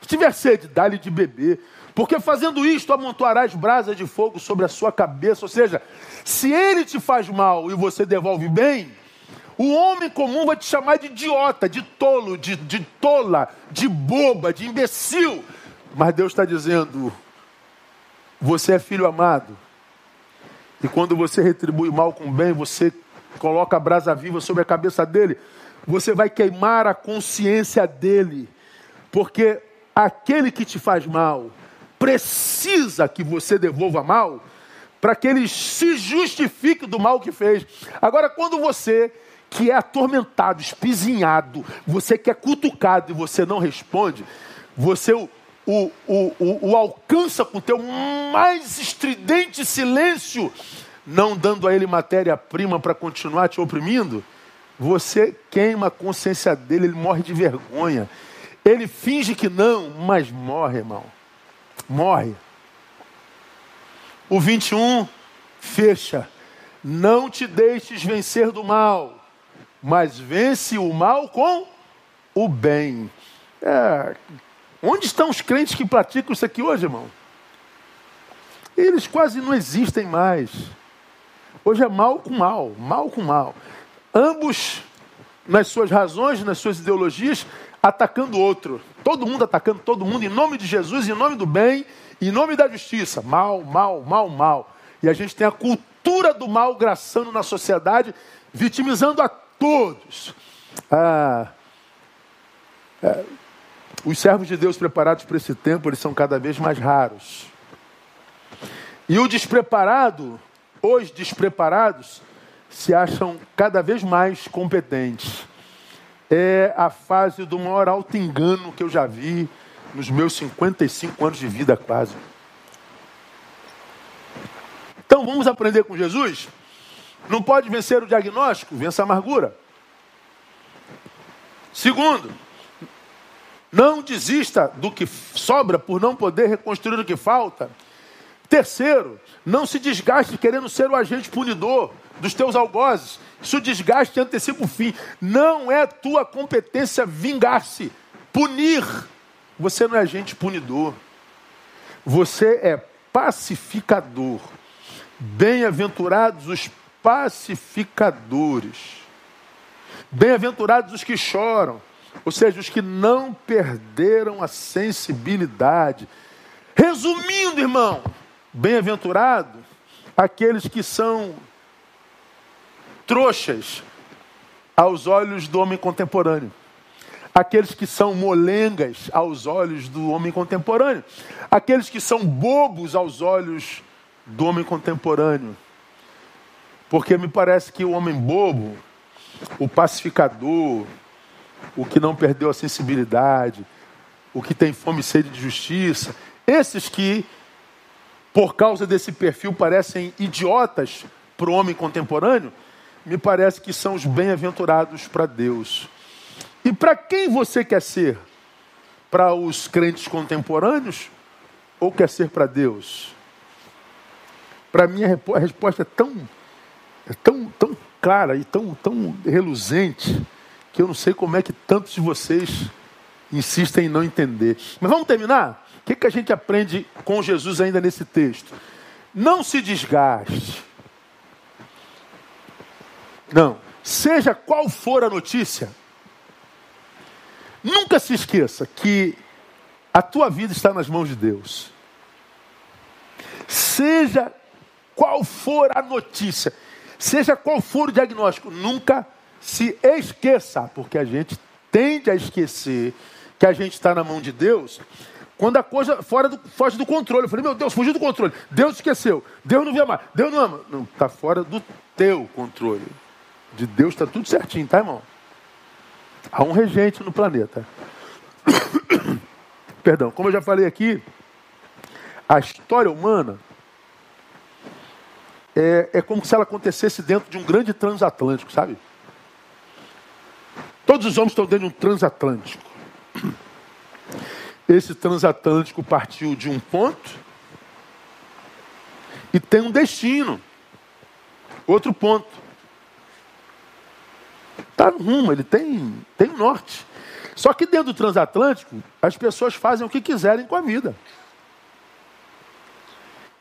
Se tiver sede, dá-lhe de beber. Porque fazendo isto, amontoarás brasas de fogo sobre a sua cabeça. Ou seja, se ele te faz mal e você devolve bem, o homem comum vai te chamar de idiota, de tolo, de, de tola, de boba, de imbecil. Mas Deus está dizendo: você é filho amado. E quando você retribui mal com bem, você coloca a brasa viva sobre a cabeça dele, você vai queimar a consciência dele. Porque aquele que te faz mal, precisa que você devolva mal para que ele se justifique do mal que fez. Agora, quando você que é atormentado, espizinhado, você que é cutucado e você não responde, você o, o, o, o, alcança com o teu mais estridente silêncio, não dando a ele matéria-prima para continuar te oprimindo, você queima a consciência dele, ele morre de vergonha. Ele finge que não, mas morre, irmão morre. O 21 fecha. Não te deixes vencer do mal, mas vence o mal com o bem. É, onde estão os crentes que praticam isso aqui hoje, irmão? Eles quase não existem mais. Hoje é mal com mal, mal com mal. Ambos, nas suas razões, nas suas ideologias, atacando o outro. Todo mundo atacando todo mundo em nome de Jesus, em nome do bem, em nome da justiça. Mal, mal, mal, mal. E a gente tem a cultura do mal graçando na sociedade, vitimizando a todos. Ah, é, os servos de Deus preparados para esse tempo, eles são cada vez mais raros. E o despreparado, os despreparados, se acham cada vez mais competentes. É a fase do maior alto engano que eu já vi nos meus 55 anos de vida quase. Então vamos aprender com Jesus? Não pode vencer o diagnóstico, vença a amargura. Segundo, não desista do que sobra por não poder reconstruir o que falta. Terceiro, não se desgaste querendo ser o agente punidor dos teus algozes. Isso desgaste antecipa o fim. Não é tua competência vingar-se, punir. Você não é agente punidor. Você é pacificador. Bem-aventurados os pacificadores. Bem-aventurados os que choram ou seja, os que não perderam a sensibilidade. Resumindo, irmão, bem-aventurado aqueles que são trouxas aos olhos do homem contemporâneo. Aqueles que são molengas aos olhos do homem contemporâneo. Aqueles que são bobos aos olhos do homem contemporâneo. Porque me parece que o homem bobo, o pacificador, o que não perdeu a sensibilidade, o que tem fome e sede de justiça, esses que, por causa desse perfil, parecem idiotas para o homem contemporâneo, me parece que são os bem-aventurados para Deus. E para quem você quer ser? Para os crentes contemporâneos ou quer ser para Deus? Para mim a resposta é tão, é tão, tão clara e tão, tão reluzente que eu não sei como é que tantos de vocês insistem em não entender. Mas vamos terminar? O que, que a gente aprende com Jesus ainda nesse texto? Não se desgaste. Não. Seja qual for a notícia, nunca se esqueça que a tua vida está nas mãos de Deus. Seja qual for a notícia, seja qual for o diagnóstico, nunca se esqueça, porque a gente tende a esquecer que a gente está na mão de Deus, quando a coisa fora do, foge do controle. Eu falei, meu Deus, fugiu do controle. Deus esqueceu. Deus não vê mais. Deus não ama. Não, está fora do teu controle. De Deus está tudo certinho, tá, irmão? Há um regente no planeta. [COUGHS] Perdão, como eu já falei aqui, a história humana é, é como se ela acontecesse dentro de um grande transatlântico, sabe? Todos os homens estão dentro de um transatlântico. Esse transatlântico partiu de um ponto e tem um destino. Outro ponto. Está no rumo, ele tem, tem um norte. Só que dentro do transatlântico, as pessoas fazem o que quiserem com a vida.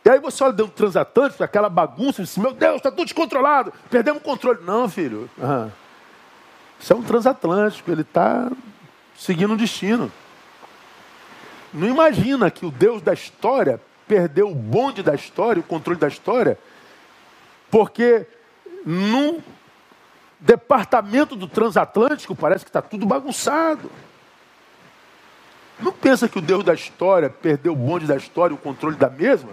E aí você olha dentro do transatlântico, aquela bagunça, e diz, meu Deus, está tudo descontrolado, perdemos o controle. Não, filho. Uhum. Isso é um transatlântico, ele está seguindo um destino. Não imagina que o Deus da história perdeu o bonde da história, o controle da história, porque num departamento do transatlântico parece que está tudo bagunçado. Não pensa que o Deus da história perdeu o bonde da história, o controle da mesma?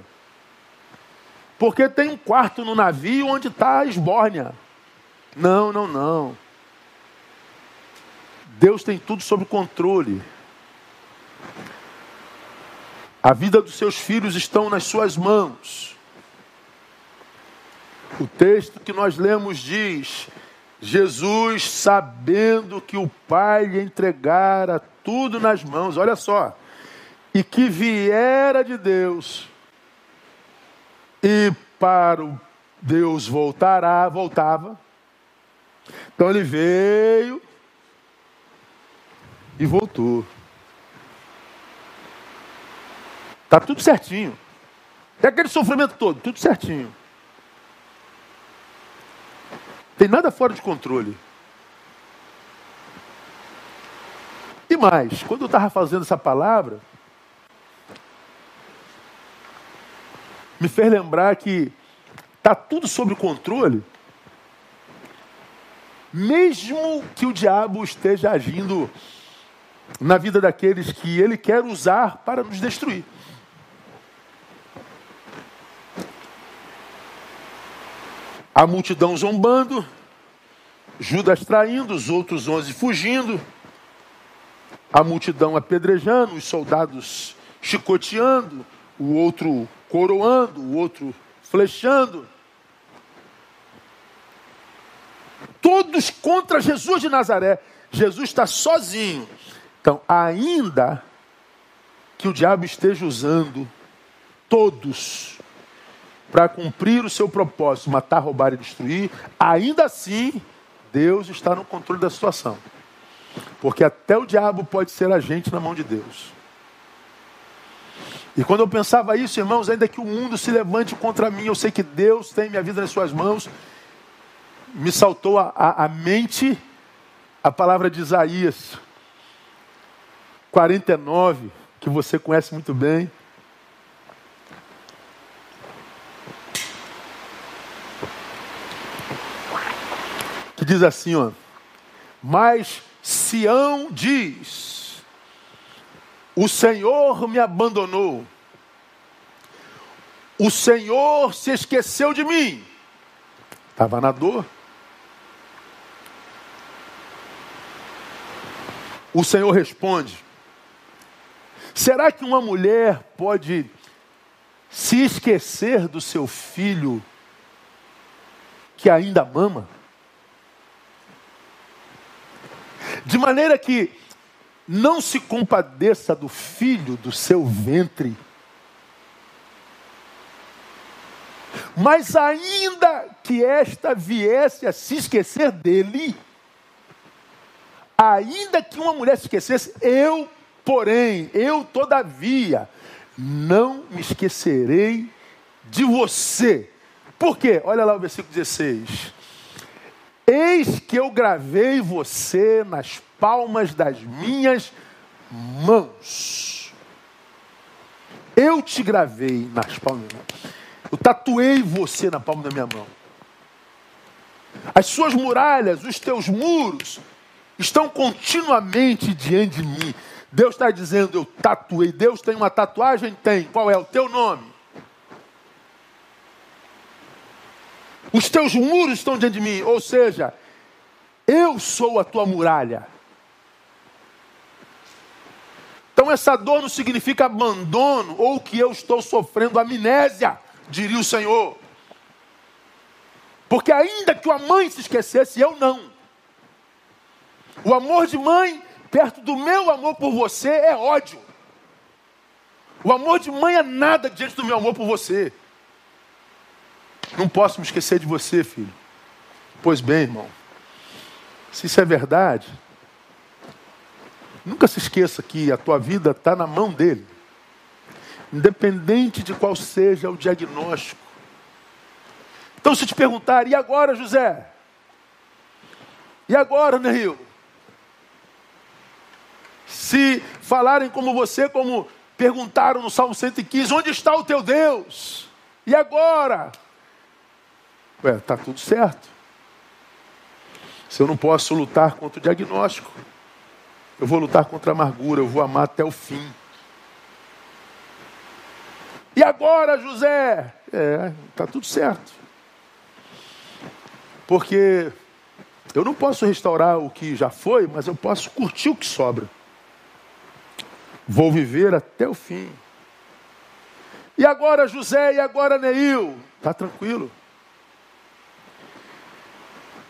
Porque tem um quarto no navio onde está a esbórnia. Não, não, não. Deus tem tudo sob controle. A vida dos seus filhos estão nas suas mãos. O texto que nós lemos diz: Jesus, sabendo que o Pai lhe entregara tudo nas mãos, olha só, e que viera de Deus, e para o Deus voltará, voltava. Então ele veio e voltou. Tá tudo certinho. É aquele sofrimento todo, tudo certinho. Tem nada fora de controle. E mais, quando eu estava fazendo essa palavra, me fez lembrar que está tudo sob controle, mesmo que o diabo esteja agindo na vida daqueles que ele quer usar para nos destruir. A multidão zombando, Judas traindo, os outros onze fugindo, a multidão apedrejando, os soldados chicoteando, o outro coroando, o outro flechando. Todos contra Jesus de Nazaré. Jesus está sozinho. Então, ainda que o diabo esteja usando todos para cumprir o seu propósito, matar, roubar e destruir, ainda assim, Deus está no controle da situação. Porque até o diabo pode ser agente na mão de Deus. E quando eu pensava isso, irmãos, ainda que o mundo se levante contra mim, eu sei que Deus tem minha vida nas suas mãos, me saltou a, a, a mente a palavra de Isaías 49, que você conhece muito bem. Que diz assim, ó. Mas Sião diz: O Senhor me abandonou. O Senhor se esqueceu de mim. Estava na dor. O Senhor responde: Será que uma mulher pode se esquecer do seu filho que ainda mama? De maneira que não se compadeça do filho do seu ventre. Mas ainda que esta viesse a se esquecer dele, ainda que uma mulher se esquecesse, eu, porém, eu todavia, não me esquecerei de você. Por quê? Olha lá o versículo 16. Eis que eu gravei você nas palmas das minhas mãos. Eu te gravei nas palmas das minhas mãos. Eu tatuei você na palma da minha mão. As suas muralhas, os teus muros, estão continuamente diante de mim. Deus está dizendo, eu tatuei. Deus tem uma tatuagem? Tem. Qual é o teu nome? Os teus muros estão diante de mim, ou seja, eu sou a tua muralha. Então essa dor não significa abandono ou que eu estou sofrendo amnésia, diria o Senhor. Porque ainda que a mãe se esquecesse, eu não. O amor de mãe, perto do meu amor por você, é ódio. O amor de mãe é nada diante do meu amor por você. Não posso me esquecer de você, filho. Pois bem, irmão, se isso é verdade, nunca se esqueça que a tua vida está na mão dele. Independente de qual seja o diagnóstico. Então, se te perguntar, e agora, José? E agora, Neil? Se falarem como você, como perguntaram no Salmo 115, onde está o teu Deus? E agora? Ué, está tudo certo. Se eu não posso lutar contra o diagnóstico, eu vou lutar contra a amargura, eu vou amar até o fim. E agora, José? É, está tudo certo. Porque eu não posso restaurar o que já foi, mas eu posso curtir o que sobra. Vou viver até o fim. E agora, José? E agora, Neil? Está tranquilo.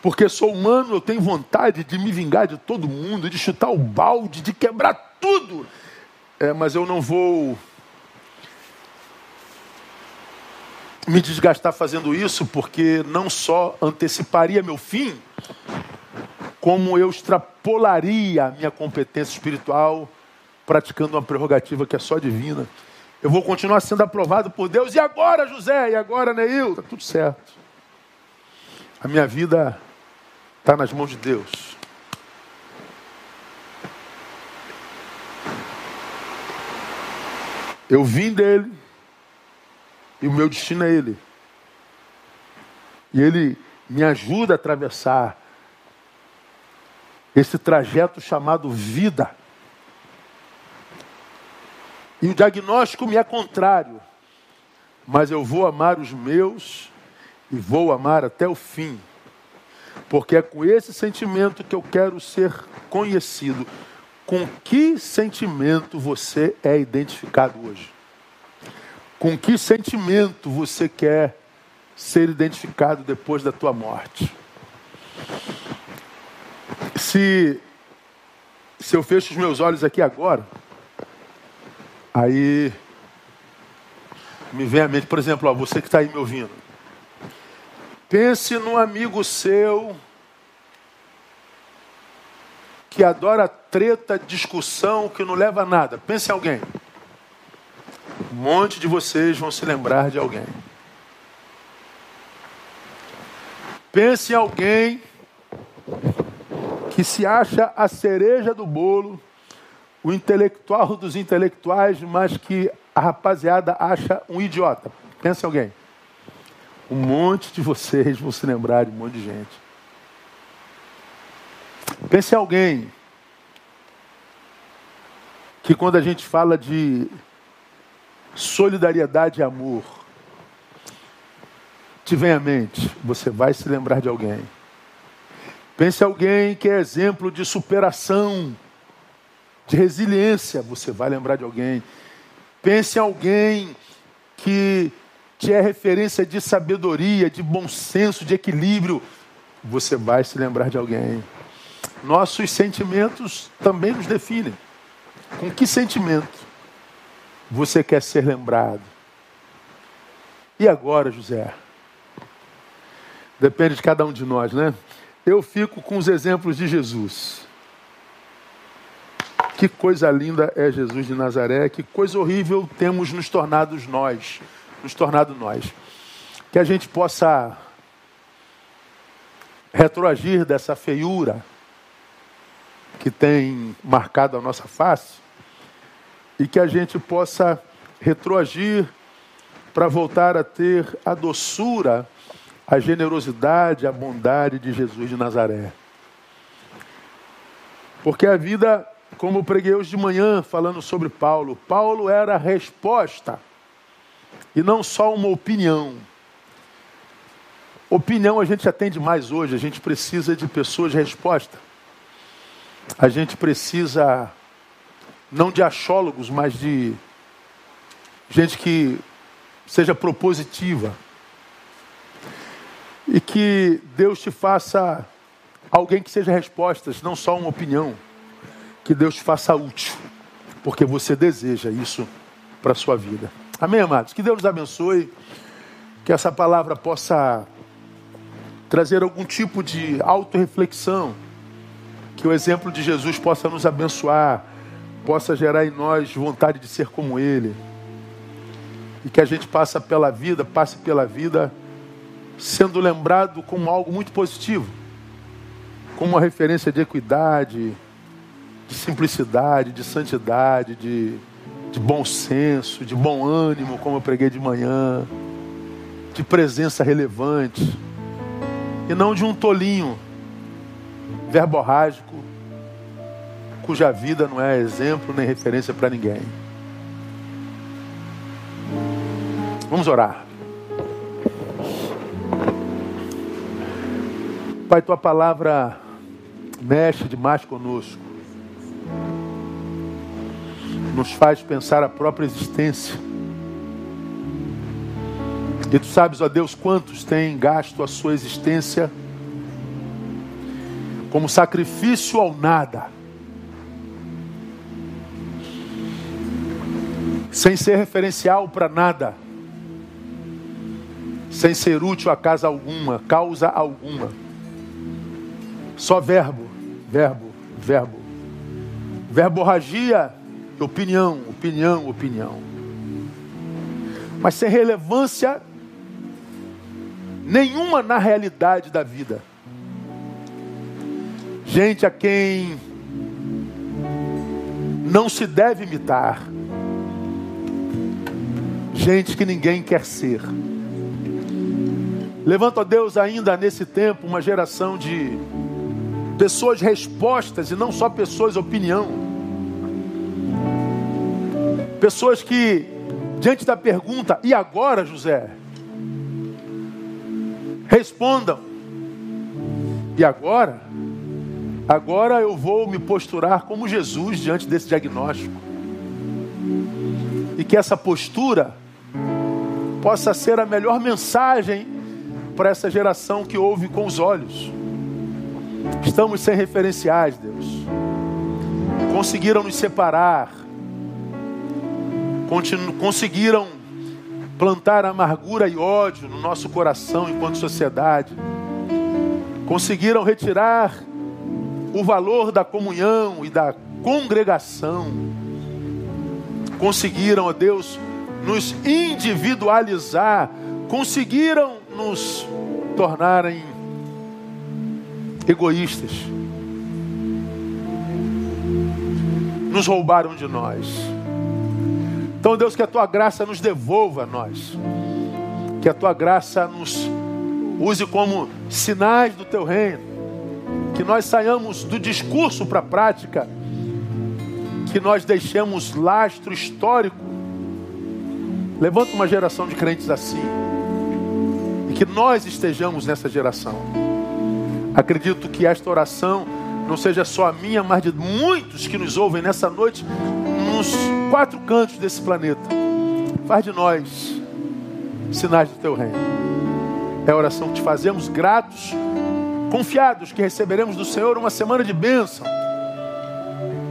Porque sou humano, eu tenho vontade de me vingar de todo mundo, de chutar o balde, de quebrar tudo. É, mas eu não vou me desgastar fazendo isso, porque não só anteciparia meu fim, como eu extrapolaria a minha competência espiritual praticando uma prerrogativa que é só divina. Eu vou continuar sendo aprovado por Deus. E agora, José? E agora, Neil? Está tudo certo. A minha vida está nas mãos de Deus. Eu vim dele e o meu destino é ele. E ele me ajuda a atravessar esse trajeto chamado vida. E o diagnóstico me é contrário, mas eu vou amar os meus e vou amar até o fim, porque é com esse sentimento que eu quero ser conhecido. Com que sentimento você é identificado hoje? Com que sentimento você quer ser identificado depois da tua morte? Se, se eu fecho os meus olhos aqui agora, aí me vem à mente, por exemplo, ó, você que está aí me ouvindo. Pense num amigo seu que adora treta, discussão, que não leva a nada. Pense em alguém. Um monte de vocês vão se lembrar de alguém. Pense em alguém que se acha a cereja do bolo, o intelectual dos intelectuais, mas que a rapaziada acha um idiota. Pense em alguém. Um monte de vocês vão se lembrar de um monte de gente. Pense em alguém que quando a gente fala de solidariedade e amor, te vem à mente, você vai se lembrar de alguém. Pense em alguém que é exemplo de superação, de resiliência, você vai lembrar de alguém. Pense em alguém que que é referência de sabedoria, de bom senso, de equilíbrio, você vai se lembrar de alguém. Nossos sentimentos também nos definem. Com que sentimento você quer ser lembrado? E agora, José? Depende de cada um de nós, né? Eu fico com os exemplos de Jesus. Que coisa linda é Jesus de Nazaré, que coisa horrível temos nos tornados nós nos tornado nós. Que a gente possa retroagir dessa feiura que tem marcado a nossa face e que a gente possa retroagir para voltar a ter a doçura, a generosidade, a bondade de Jesus de Nazaré. Porque a vida, como preguei hoje de manhã falando sobre Paulo, Paulo era a resposta e não só uma opinião. Opinião a gente atende mais hoje, a gente precisa de pessoas de resposta. A gente precisa não de achólogos, mas de gente que seja propositiva. E que Deus te faça alguém que seja respostas, não só uma opinião. Que Deus te faça útil, porque você deseja isso para a sua vida. Amém, amados? Que Deus nos abençoe, que essa palavra possa trazer algum tipo de autorreflexão, que o exemplo de Jesus possa nos abençoar, possa gerar em nós vontade de ser como Ele, e que a gente passe pela vida, passe pela vida sendo lembrado como algo muito positivo, como uma referência de equidade, de simplicidade, de santidade, de de bom senso, de bom ânimo, como eu preguei de manhã, de presença relevante, e não de um tolinho verborrágico, cuja vida não é exemplo nem referência para ninguém. Vamos orar. Pai, tua palavra mexe demais conosco nos faz pensar a própria existência. E tu sabes, ó Deus, quantos têm gasto a sua existência como sacrifício ao nada, sem ser referencial para nada, sem ser útil a casa alguma, causa alguma. Só verbo, verbo, verbo. Verborragia, opinião, opinião, opinião. Mas sem relevância nenhuma na realidade da vida. Gente a quem não se deve imitar. Gente que ninguém quer ser. Levanta, a Deus, ainda nesse tempo, uma geração de pessoas respostas e não só pessoas opinião. Pessoas que, diante da pergunta, e agora, José? Respondam. E agora? Agora eu vou me posturar como Jesus diante desse diagnóstico. E que essa postura possa ser a melhor mensagem para essa geração que ouve com os olhos. Estamos sem referenciais, Deus. Conseguiram nos separar. Conseguiram plantar amargura e ódio no nosso coração enquanto sociedade. Conseguiram retirar o valor da comunhão e da congregação. Conseguiram, ó Deus, nos individualizar. Conseguiram nos tornarem egoístas. Nos roubaram de nós. Então, Deus, que a tua graça nos devolva a nós. Que a tua graça nos use como sinais do teu reino. Que nós saiamos do discurso para a prática. Que nós deixemos lastro histórico. Levanta uma geração de crentes assim que nós estejamos nessa geração. Acredito que esta oração não seja só a minha, mas de muitos que nos ouvem nessa noite, nos quatro cantos desse planeta. Faz de nós sinais do teu reino. É a oração que te fazemos, gratos, confiados que receberemos do Senhor uma semana de bênção.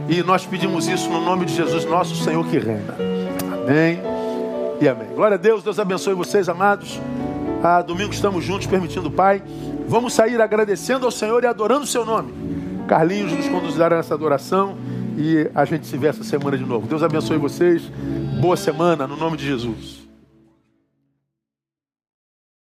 E nós pedimos isso no nome de Jesus, nosso Senhor que reina. Amém e amém. Glória a Deus, Deus abençoe vocês, amados. Ah, domingo estamos juntos, permitindo o Pai. Vamos sair agradecendo ao Senhor e adorando o seu nome. Carlinhos nos conduzirá nessa adoração e a gente se vê essa semana de novo. Deus abençoe vocês. Boa semana, no nome de Jesus.